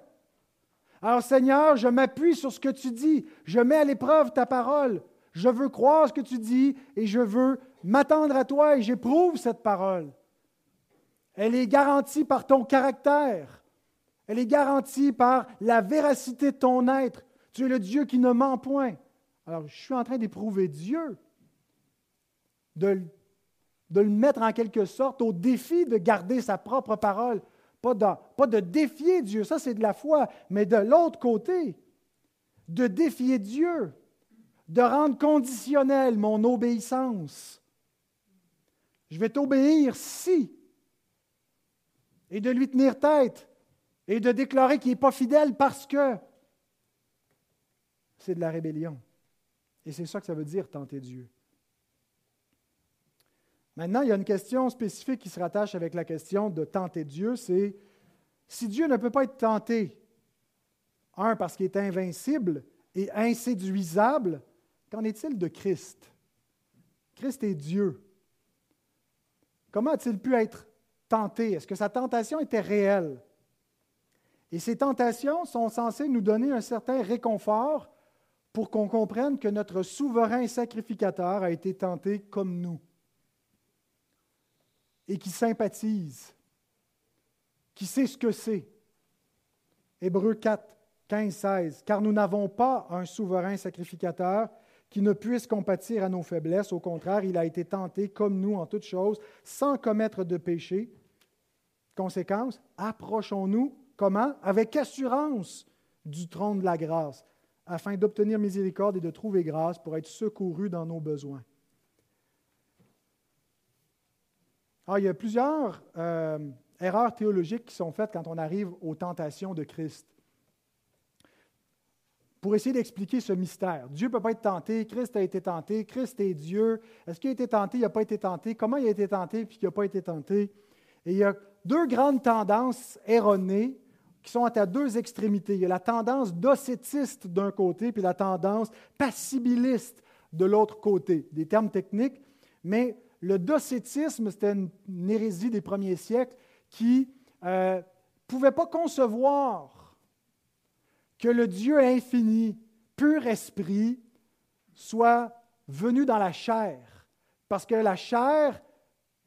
Alors Seigneur, je m'appuie sur ce que tu dis. Je mets à l'épreuve ta parole. Je veux croire ce que tu dis et je veux m'attendre à toi et j'éprouve cette parole. Elle est garantie par ton caractère. Elle est garantie par la véracité de ton être. Tu es le Dieu qui ne ment point. Alors, je suis en train d'éprouver Dieu, de de le mettre en quelque sorte au défi de garder sa propre parole. Pas de, défier Dieu, ça c'est de la foi, mais de l'autre côté, de défier Dieu, de rendre conditionnel mon obéissance. Je vais t'obéir si, et de lui tenir tête, et de déclarer qu'il n'est pas fidèle parce que c'est de la rébellion. Et c'est ça que ça veut dire tenter Dieu. Maintenant, il y a une question spécifique qui se rattache avec la question de tenter Dieu, c'est si Dieu ne peut pas être tenté, un, parce qu'il est invincible et inséduisable, qu'en est-il de Christ? Christ est Dieu. Comment a-t-il pu être tenté? Est-ce que sa tentation était réelle? Et ces tentations sont censées nous donner un certain réconfort pour qu'on comprenne que notre souverain sacrificateur a été tenté comme nous et qui sympathise, qui sait ce que c'est. Hébreux 4, 15, 16. Car nous n'avons pas un souverain sacrificateur qui ne puisse compatir à nos faiblesses. Au contraire, il a été tenté comme nous en toutes choses, sans commettre de péché. Conséquence, approchons-nous comment? Avec assurance du trône de la grâce, afin d'obtenir miséricorde et de trouver grâce pour être secourus dans nos besoins. Ah, il y a plusieurs euh, erreurs théologiques qui sont faites quand on arrive aux tentations de Christ. Pour essayer d'expliquer ce mystère. Dieu ne peut pas être tenté, Christ a été tenté, Christ est Dieu. Est-ce qu'il a été tenté, il n'a pas été tenté? Comment il a été tenté, puis il n'a pas été tenté? Et il y a deux grandes tendances erronées qui sont à deux extrémités. Il y a la tendance docétiste d'un côté, puis la tendance passibiliste de l'autre côté. Des termes techniques, mais le docétisme, c'était une, hérésie des premiers siècles qui ne euh, pouvait pas concevoir que le Dieu infini, pur esprit, soit venu dans la chair, parce que la chair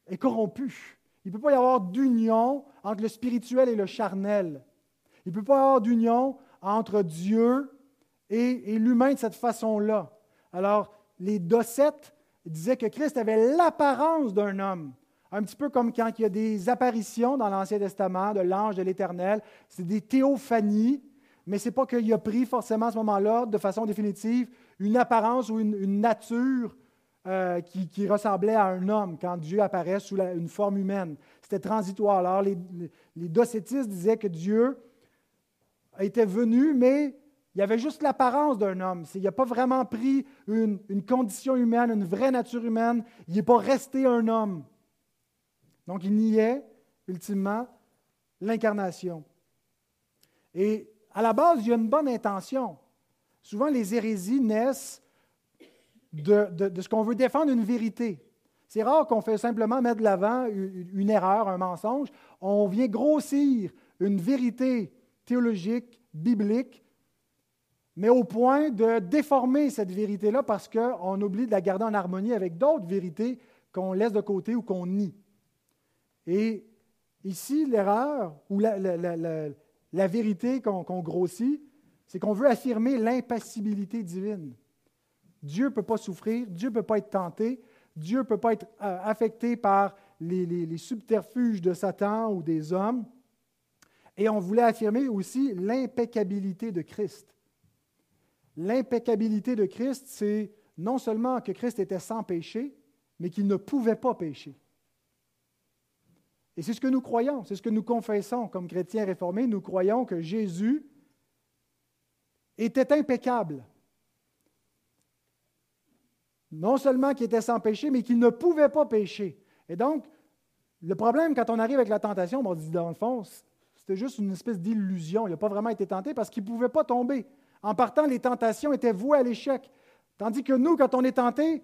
est corrompue. Il ne peut pas y avoir d'union entre le spirituel et le charnel. Il ne peut pas y avoir d'union entre Dieu et, et l'humain de cette façon-là. Alors, les docètes il disait que Christ avait l'apparence d'un homme. Un petit peu comme quand il y a des apparitions dans l'Ancien Testament de l'ange de l'Éternel. C'est des théophanies, mais ce n'est pas qu'il a pris forcément à ce moment-là, de façon définitive, une apparence ou une, nature euh, qui, ressemblait à un homme quand Dieu apparaît sous une forme humaine. C'était transitoire. Alors, les, les docétistes disaient que Dieu était venu, mais Il y avait juste l'apparence d'un homme. Il n'a pas vraiment pris une, condition humaine, une vraie nature humaine. Il n'est pas resté un homme. Donc il niait, ultimement, l'incarnation. Et à la base, il y a une bonne intention. Souvent, les hérésies naissent de, de, ce qu'on veut défendre une vérité. C'est rare qu'on fait simplement mettre de l'avant une erreur, un mensonge. On vient grossir une vérité théologique, biblique, mais au point de déformer cette vérité-là parce qu'on oublie de la garder en harmonie avec d'autres vérités qu'on laisse de côté ou qu'on nie. Et ici, l'erreur ou la, vérité qu'on grossit, c'est qu'on veut affirmer l'impassibilité divine. Dieu ne peut pas souffrir, Dieu ne peut pas être tenté, Dieu ne peut pas être euh, affecté par les, subterfuges de Satan ou des hommes. Et on voulait affirmer aussi l'impeccabilité de Christ. L'impeccabilité de Christ, c'est non seulement que Christ était sans péché, mais qu'il ne pouvait pas pécher. Et c'est ce que nous croyons, c'est ce que nous confessons comme chrétiens réformés. Nous croyons que Jésus était impeccable. Non seulement qu'il était sans péché, mais qu'il ne pouvait pas pécher. Et donc, le problème quand on arrive avec la tentation, on dit dans le fond, c'était juste une espèce d'illusion. Il n'a pas vraiment été tenté parce qu'il ne pouvait pas tomber. En partant, les tentations étaient vouées à l'échec. Tandis que nous, quand on est tenté,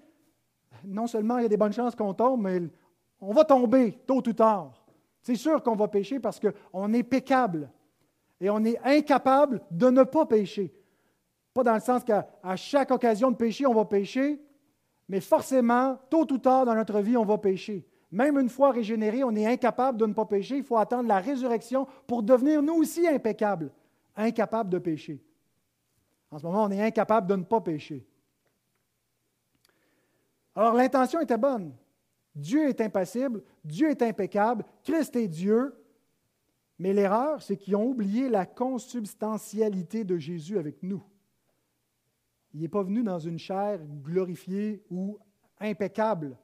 non seulement il y a des bonnes chances qu'on tombe, mais on va tomber tôt ou tard. C'est sûr qu'on va pécher parce qu'on est pécable et on est incapable de ne pas pécher. Pas dans le sens qu'à chaque occasion de pécher, on va pécher, mais forcément, tôt ou tard dans notre vie, on va pécher. Même une fois régénéré, on est incapable de ne pas pécher. Il faut attendre la résurrection pour devenir nous aussi impeccables, incapables de pécher. En ce moment, on est incapable de ne pas pécher. Alors l'intention était bonne. Dieu est impassible, Dieu est impeccable, Christ est Dieu. Mais l'erreur, c'est qu'ils ont oublié la consubstantialité de Jésus avec nous. Il n'est pas venu dans une chair glorifiée ou impeccable.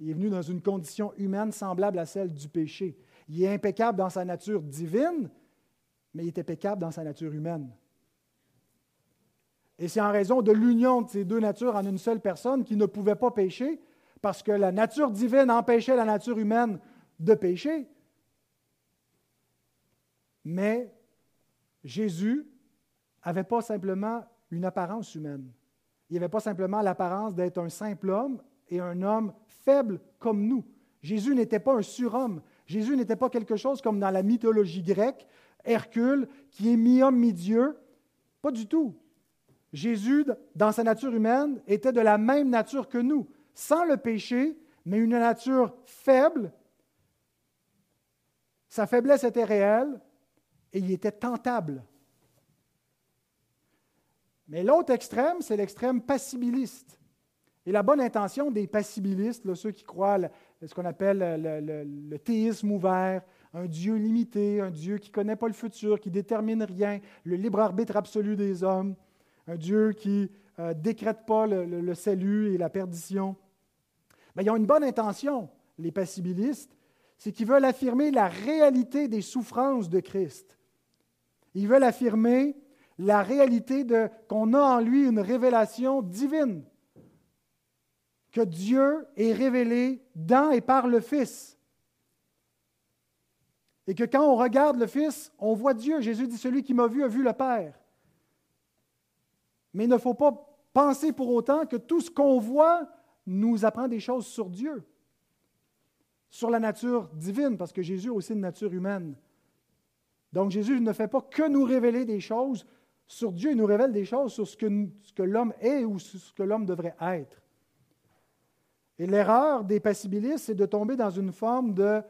Il est venu dans une condition humaine semblable à celle du péché. Il est impeccable dans sa nature divine, mais il est impeccable dans sa nature humaine. Et c'est en raison de l'union de ces deux natures en une seule personne qui ne pouvait pas pécher, parce que la nature divine empêchait la nature humaine de pécher. Mais Jésus n'avait pas simplement une apparence humaine. Il n'avait pas simplement l'apparence d'être un simple homme et un homme faible comme nous. Jésus n'était pas un surhomme. Jésus n'était pas quelque chose comme dans la mythologie grecque, Hercule, qui est mi-homme, mi-dieu. Pas du tout. Jésus, dans sa nature humaine, était de la même nature que nous, sans le péché, mais une nature faible. Sa faiblesse était réelle et il était tentable. Mais l'autre extrême, c'est l'extrême passibiliste. Et la bonne intention des passibilistes, ceux qui croient à ce qu'on appelle le, théisme ouvert, un Dieu limité, un Dieu qui ne connaît pas le futur, qui détermine rien, le libre arbitre absolu des hommes, un Dieu qui ne euh, décrète pas le, salut et la perdition. Mais ils ont une bonne intention, les passibilistes, c'est qu'ils veulent affirmer la réalité des souffrances de Christ. Ils veulent affirmer la réalité de qu'on a en lui une révélation divine, que Dieu est révélé dans et par le Fils. Et que quand on regarde le Fils, on voit Dieu. Jésus dit, celui qui m'a vu a vu le Père. Mais il ne faut pas penser pour autant que tout ce qu'on voit nous apprend des choses sur Dieu, sur la nature divine, parce que Jésus a aussi une nature humaine. Donc Jésus ne fait pas que nous révéler des choses sur Dieu, il nous révèle des choses sur ce que, l'homme est ou sur ce que l'homme devrait être. Et l'erreur des passibilistes, c'est de tomber dans une forme de,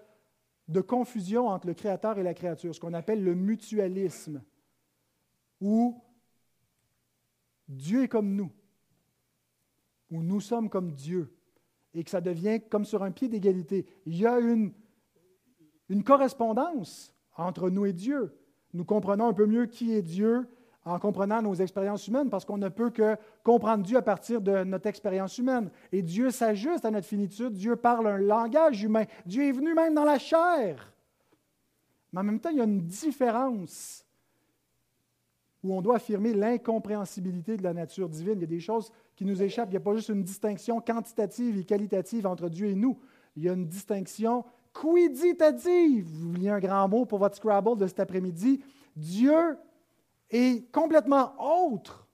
de confusion entre le Créateur et la créature, ce qu'on appelle le mutualisme, où Dieu est comme nous, où nous sommes comme Dieu, et que ça devient comme sur un pied d'égalité. Il y a une, une correspondance entre nous et Dieu. Nous comprenons un peu mieux qui est Dieu en comprenant nos expériences humaines, parce qu'on ne peut que comprendre Dieu à partir de notre expérience humaine. Et Dieu s'ajuste à notre finitude, Dieu parle un langage humain, Dieu est venu même dans la chair. Mais en même temps, il y a une différence où on doit affirmer l'incompréhensibilité de la nature divine. Il y a des choses qui nous échappent. Il n'y a pas juste une distinction quantitative et qualitative entre Dieu et nous. Il y a une distinction quiditative. Vous vouliez un grand mot pour votre Scrabble de cet après-midi. Dieu est complètement autre.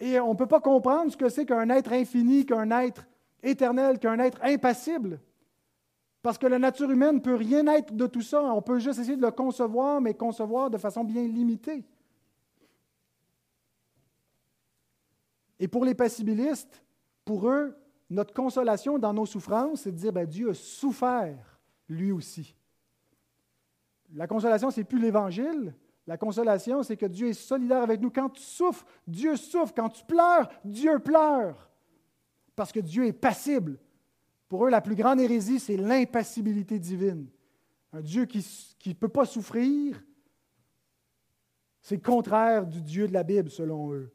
Et on ne peut pas comprendre ce que c'est qu'un être infini, qu'un être éternel, qu'un être impassible. Parce que la nature humaine ne peut rien être de tout ça. On peut juste essayer de le concevoir, mais concevoir de façon bien limitée. Et pour les passibilistes, pour eux, notre consolation dans nos souffrances, c'est de dire ben, Dieu a souffert lui aussi. La consolation, ce n'est plus l'Évangile. La consolation, c'est que Dieu est solidaire avec nous. Quand tu souffres, Dieu souffre. Quand tu pleures, Dieu pleure. Parce que Dieu est passible. Pour eux, la plus grande hérésie, c'est l'impassibilité divine. Un Dieu qui ne peut pas souffrir, c'est le contraire du Dieu de la Bible, selon eux.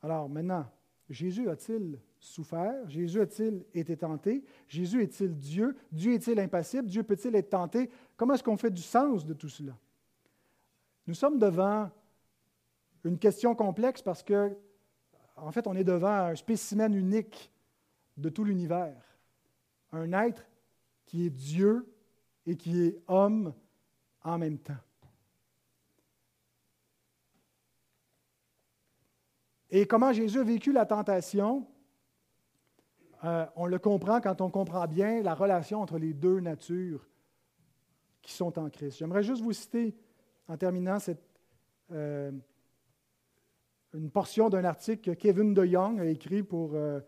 Alors maintenant, Jésus a-t-il souffert? Jésus a-t-il été tenté? Jésus est-il Dieu? Dieu est-il impassible? Dieu peut-il être tenté? Comment est-ce qu'on fait du sens de tout cela? Nous sommes devant une question complexe parce que en fait, on est devant un spécimen unique de tout l'univers. Un être qui est Dieu et qui est homme en même temps. Et comment Jésus a vécu la tentation, euh, on le comprend quand on comprend bien la relation entre les deux natures qui sont en Christ. J'aimerais juste vous citer, en terminant cette, euh, une portion d'un article que Kevin DeYoung a écrit pour euh,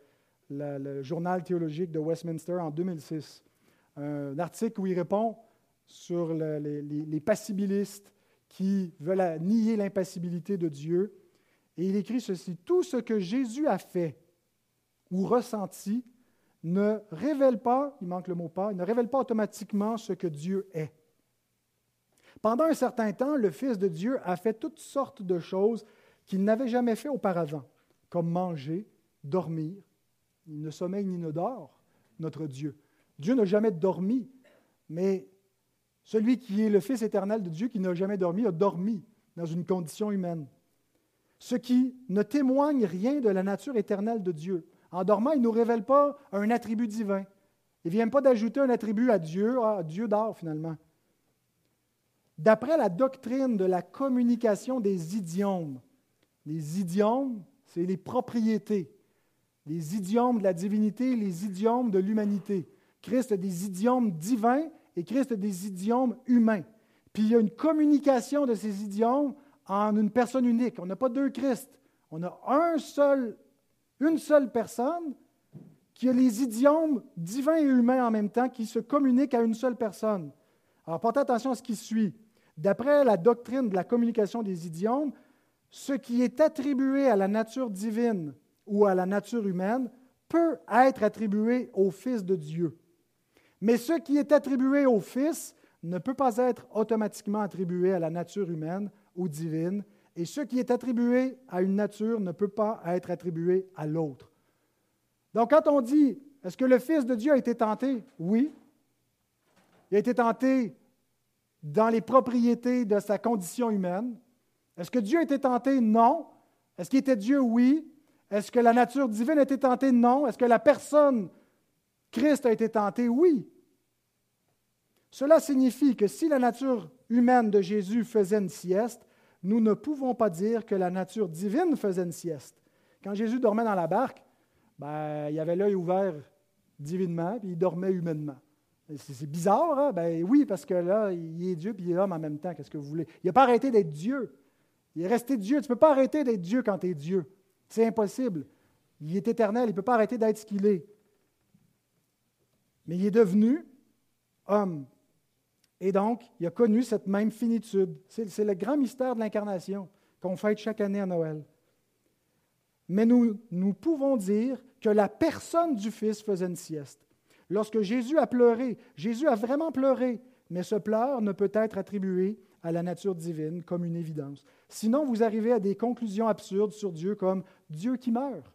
le journal théologique de Westminster en 2006. Un article où il répond sur les, passibilistes qui veulent nier l'impassibilité de Dieu. Et il écrit ceci, Tout ce que Jésus a fait ou ressenti ne révèle pas, il manque le mot pas, ne révèle pas automatiquement ce que Dieu est. Pendant un certain temps, le Fils de Dieu a fait toutes sortes de choses qu'il n'avait jamais fait auparavant, comme manger, dormir. Il ne sommeille ni ne dort, notre Dieu. Dieu n'a jamais dormi, mais celui qui est le Fils éternel de Dieu, qui n'a jamais dormi, a dormi dans une condition humaine. Ce qui ne témoigne rien de la nature éternelle de Dieu. En dormant, il ne nous révèle pas un attribut divin. Il ne vient pas d'ajouter un attribut à Dieu. Dieu dort finalement. D'après la doctrine de la communication des idiomes, les idiomes, c'est les propriétés. Les idiomes de la divinité, les idiomes de l'humanité. Christ a des idiomes divins et Christ a des idiomes humains. Puis il y a une communication de ces idiomes en une personne unique. On n'a pas deux Christ. On a un seul, une seule personne qui a les idiomes divins et humains en même temps, qui se communiquent à une seule personne. Alors portez attention à ce qui suit. D'après la doctrine de la communication des idiomes, ce qui est attribué à la nature divine ou à la nature humaine peut être attribué au Fils de Dieu. Mais ce qui est attribué au Fils ne peut pas être automatiquement attribué à la nature humaine ou divine, et ce qui est attribué à une nature ne peut pas être attribué à l'autre. Donc quand on dit, est-ce que le Fils de Dieu a été tenté? Oui. Il a été tenté dans les propriétés de sa condition humaine, est-ce que Dieu a été tenté? Non. Est-ce qu'il était Dieu? Oui. Est-ce que la nature divine a été tentée? Non. Est-ce que la personne Christ a été tentée? Oui. Cela signifie que si la nature humaine de Jésus faisait une sieste, nous ne pouvons pas dire que la nature divine faisait une sieste. Quand Jésus dormait dans la barque, ben, il avait l'œil ouvert divinement, puis il dormait humainement. C'est bizarre, hein? Ben oui, parce que là, il est Dieu puis il est homme en même temps. Qu'est-ce que vous voulez? Il n'a pas arrêté d'être Dieu. Il est resté Dieu. Tu ne peux pas arrêter d'être Dieu quand tu es Dieu. C'est impossible. Il est éternel. Il ne peut pas arrêter d'être ce qu'il est. Mais il est devenu homme. Et donc, il a connu cette même finitude. C'est le grand mystère de l'incarnation qu'on fête chaque année à Noël. Mais nous, nous pouvons dire que la personne du Fils faisait une sieste. Lorsque Jésus a pleuré, Jésus a vraiment pleuré, mais ce pleur ne peut être attribué à la nature divine comme une évidence. Sinon, vous arrivez à des conclusions absurdes sur Dieu comme Dieu qui meurt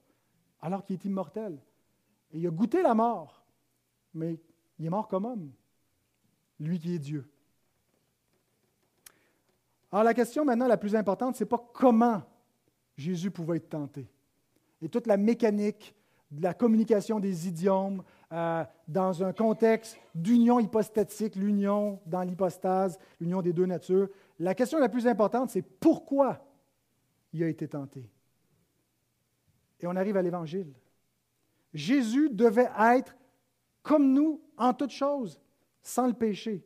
alors qu'il est immortel. Et il a goûté la mort, mais il est mort comme homme, lui qui est Dieu. Alors la question maintenant la plus importante, ce n'est pas comment Jésus pouvait être tenté. Et toute la mécanique de la communication des idiomes euh, dans un contexte d'union hypostatique, l'union dans l'hypostase, l'union des deux natures. La question la plus importante, c'est pourquoi il a été tenté. Et on arrive à l'Évangile. Jésus devait être comme nous en toutes choses, sans le péché.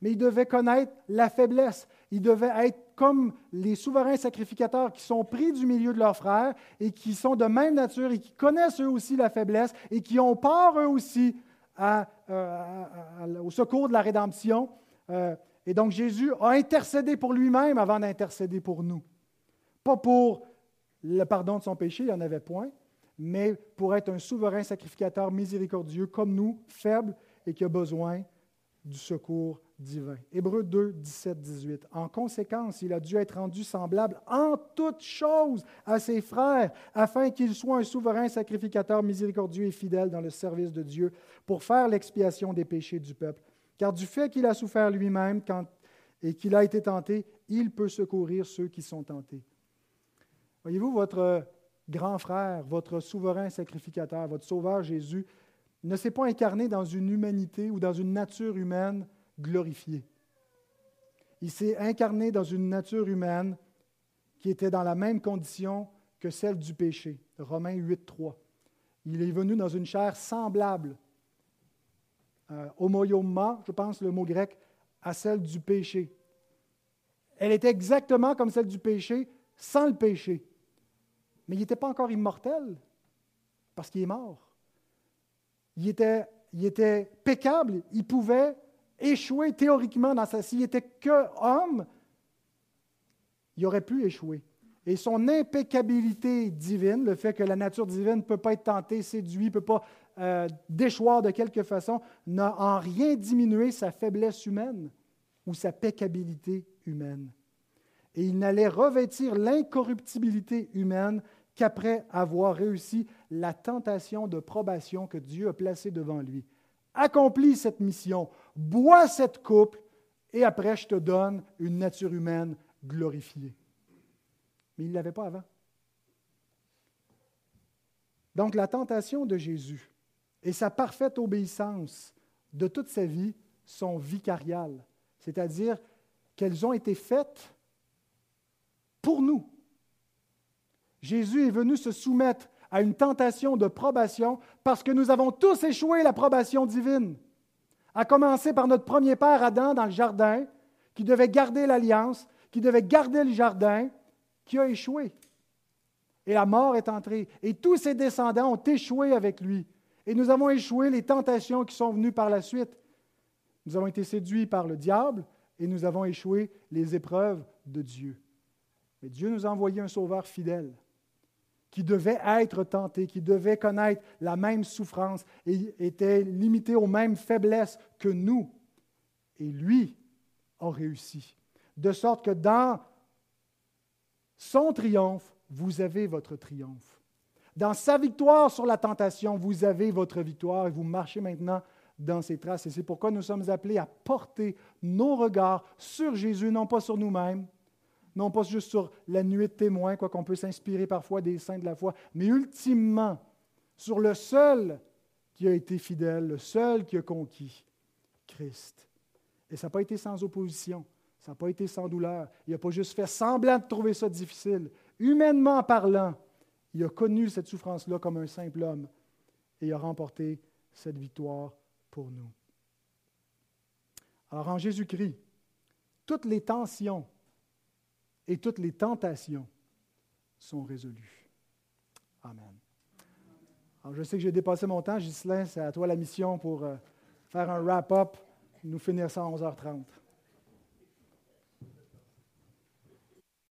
Mais il devait connaître la faiblesse. Il devait être comme les souverains sacrificateurs qui sont pris du milieu de leurs frères et qui sont de même nature et qui connaissent eux aussi la faiblesse et qui ont part eux aussi euh, au secours de la rédemption. Euh, et donc Jésus a intercédé pour lui-même avant d'intercéder pour nous. Pas pour le pardon de son péché, il n'y en avait point, mais pour être un souverain sacrificateur miséricordieux comme nous, faible et qui a besoin du secours divin. Hébreux 2, 17, 18. En conséquence, il a dû être rendu semblable en toutes choses à ses frères, afin qu'il soit un souverain sacrificateur miséricordieux et fidèle dans le service de Dieu pour faire l'expiation des péchés du peuple. Car du fait qu'il a souffert lui-même et qu'il a été tenté, il peut secourir ceux qui sont tentés. Voyez-vous, votre grand frère, votre souverain sacrificateur, votre sauveur Jésus, ne s'est pas incarné dans une humanité ou dans une nature humaine glorifiée. Il s'est incarné dans une nature humaine qui était dans la même condition que celle du péché. Romains 8, 3. Il est venu dans une chair semblable, euh, je pense le mot grec, à celle du péché. Elle était exactement comme celle du péché, sans le péché. Mais il n'était pas encore immortel, parce qu'il est mort il était, il il pouvait échouer théoriquement dans sa... S'il n'était que homme, il aurait pu échouer. Et son impeccabilité divine, le fait que la nature divine ne peut pas être tentée, séduite, ne peut pas euh, déchoir de quelque façon, n'a en rien diminué sa faiblesse humaine ou sa peccabilité humaine. Et il n'allait revêtir l'incorruptibilité humaine qu'après avoir réussi la tentation de probation que Dieu a placée devant lui. Accomplis cette mission, bois cette coupe, et après je te donne une nature humaine glorifiée. Mais il ne l'avait pas avant. Donc la tentation de Jésus et sa parfaite obéissance de toute sa vie sont vicariales, c'est-à-dire qu'elles ont été faites pour nous. Jésus est venu se soumettre à une tentation de probation parce que nous avons tous échoué la probation divine. À commencer par notre premier père Adam dans le jardin, qui devait garder l'alliance, qui devait garder le jardin, qui a échoué. Et la mort est entrée. Et tous ses descendants ont échoué avec lui. Et nous avons échoué les tentations qui sont venues par la suite. Nous avons été séduits par le diable et nous avons échoué les épreuves de Dieu. Mais Dieu nous a envoyé un sauveur fidèle qui devait être tenté, qui devait connaître la même souffrance et était limité aux mêmes faiblesses que nous. Et lui a réussi. De sorte que dans son triomphe, vous avez votre triomphe. Dans sa victoire sur la tentation, vous avez votre victoire et vous marchez maintenant dans ses traces. Et c'est pourquoi nous sommes appelés à porter nos regards sur Jésus, non pas sur nous-mêmes, non pas juste sur la nuée de témoins, quoi qu'on peut s'inspirer parfois des saints de la foi, mais ultimement sur le seul qui a été fidèle, le seul qui a conquis, Christ. Et ça n'a pas été sans opposition, ça n'a pas été sans douleur. Il n'a pas juste fait semblant de trouver ça difficile. Humainement parlant, il a connu cette souffrance-là comme un simple homme et il a remporté cette victoire pour nous. Alors en Jésus-Christ, toutes les tensions et toutes les tentations sont résolues. Amen. Alors, je sais que j'ai dépassé mon temps. Ghislain, c'est à toi la mission pour euh, faire un wrap-up, nous finir ça à 11h30.